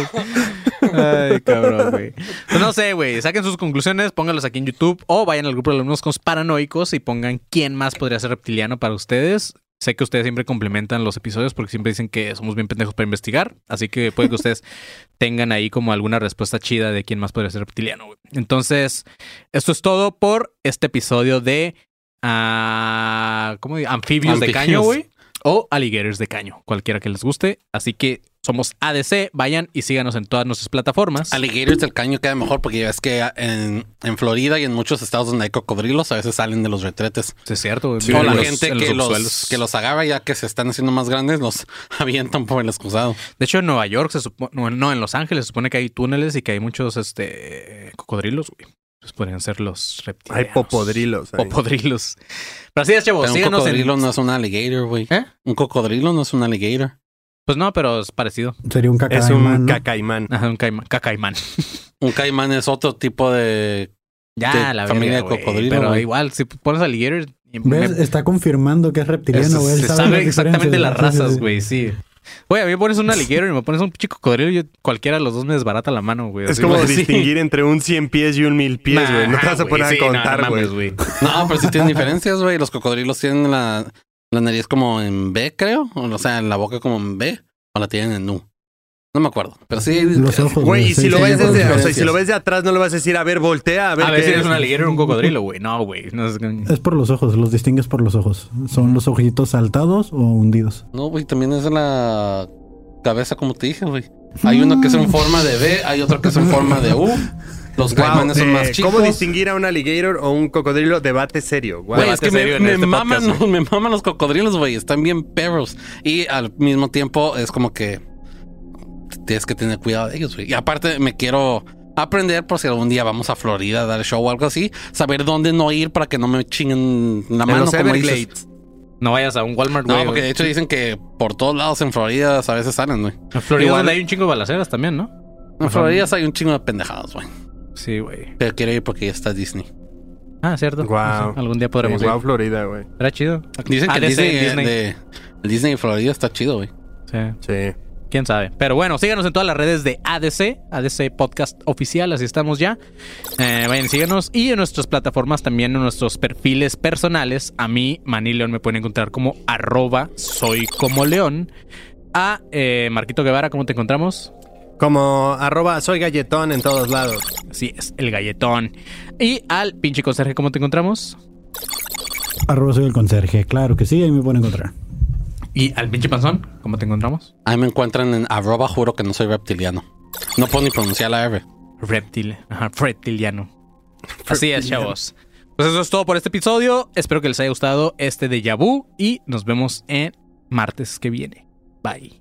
Ay, cabrón, güey. Pues no sé, güey. Saquen sus conclusiones, pónganlos aquí en YouTube o vayan al grupo de alumnos paranoicos y pongan quién más podría ser reptiliano para ustedes. Sé que ustedes siempre complementan los episodios porque siempre dicen que somos bien pendejos para investigar. Así que puede que ustedes tengan ahí como alguna respuesta chida de quién más podría ser reptiliano, güey. Entonces, esto es todo por este episodio de. Ah, ¿Cómo digo? Anfibios de caño, güey. O alligators de caño, cualquiera que les guste. Así que somos ADC, vayan y síganos en todas nuestras plataformas. Alligators del caño queda mejor porque ya ves que en, en Florida y en muchos estados donde hay cocodrilos a veces salen de los retretes. Sí, es cierto, güey. o En la los- gente en que los, subsuelos. que los agarra ya que se están haciendo más grandes los avientan por el excusado. De hecho, en Nueva York se supone, no, en Los Ángeles se supone que hay túneles y que hay muchos este cocodrilos, güey. Pues podrían ser los Hay reptilianos. popodrilos. ahí. Popodrilos. Pero así es, chavos. Pero un cocodrilo en... no es un alligator, güey. ¿Eh? Un cocodrilo no es un alligator. Pues no, pero es parecido. Sería un Es cacaimán, un ¿no? cacaimán. Ajá, un caimán. Cacaimán. Un caimán es otro tipo de... Ya, De la familia verga, de cocodrilo, Pero igual, si pones alligator... ¿Ves? Está confirmando que es reptiliano, güey. Él se sabe exactamente las razas, sí. güey, sí. Güey, a mí me pones un alligator y me pones un chico cocodrilo y yo- cualquiera de los dos me desbarata la mano, güey. Es Así, como güey, sí. distinguir entre un 100 pies y un 1000 pies, güey. No te vas a poner sí, a no, no contar, güey. mames, güey. No, pero sí tienen diferencias, güey. Los cocodrilos tienen la, la nariz como en B, creo. O sea, la boca como en B. O la tienen en U. No me acuerdo. Pero sí. Los ojos. Güey, y sí, si lo sí, ves desde, o sea, si lo ves de atrás, no le vas a decir, a ver, voltea, a ver. A ver si eres es. un alligator o un cocodrilo, güey. No, güey. No es- Es por los ojos, los distingues por los ojos. Son los ojitos saltados o hundidos. No, güey, también es la cabeza, como te dije, güey. Hay uno que es en forma de B, hay otro que es en forma de U. Los Wow, caimanes son eh, más chicos. ¿Cómo distinguir a un alligator o un cocodrilo? Debate serio. Wow. Güey, es que serio me, este maman, podcast, me maman los cocodrilos, güey. Están bien perros. Y al mismo tiempo es como que tienes que tener cuidado de ellos, güey. Y aparte me quiero aprender por si algún día vamos a Florida a dar show o algo así. Saber dónde no ir para que no me chinguen la mano, los como dices. No vayas a un Walmart, güey. No, porque de hecho dicen que por todos lados en Florida a veces salen, güey. En Florida Igual- hay un chingo de balaceras también, ¿no? En Florida hay un chingo de pendejadas, güey. Sí, güey. Pero quiero ir porque ya está Disney. Ah, cierto. Wow. Sí, Algún día podremos Wow, ir. Florida, güey. Era chido. Dicen Ah, que el DC, Disney, de- el Disney de Florida está chido, güey. Sí. Sí. Quién sabe. Pero bueno, síganos en todas las redes de ADC, ADC Podcast Oficial, así estamos ya. Eh, vayan, síganos. Y en nuestras plataformas también, en nuestros perfiles personales. A mí, Manny León, me pueden encontrar como arroba soy como león. A eh, Marquito Guevara, ¿cómo te encontramos? Como arroba soy galletón en todos lados. Así es, el galletón. Y al pinche conserje, ¿cómo te encontramos? Arroba soy el conserje. Claro que sí, ahí me pueden encontrar. Y al pinche panzón, ¿cómo te encontramos? Ahí me encuentran en arroba juro que no soy reptiliano. No puedo ni pronunciar la R. Reptil, ajá, reptiliano. Así es, chavos. Pues eso es todo por este episodio. Espero que les haya gustado este de Yabu y nos vemos en martes que viene. Bye.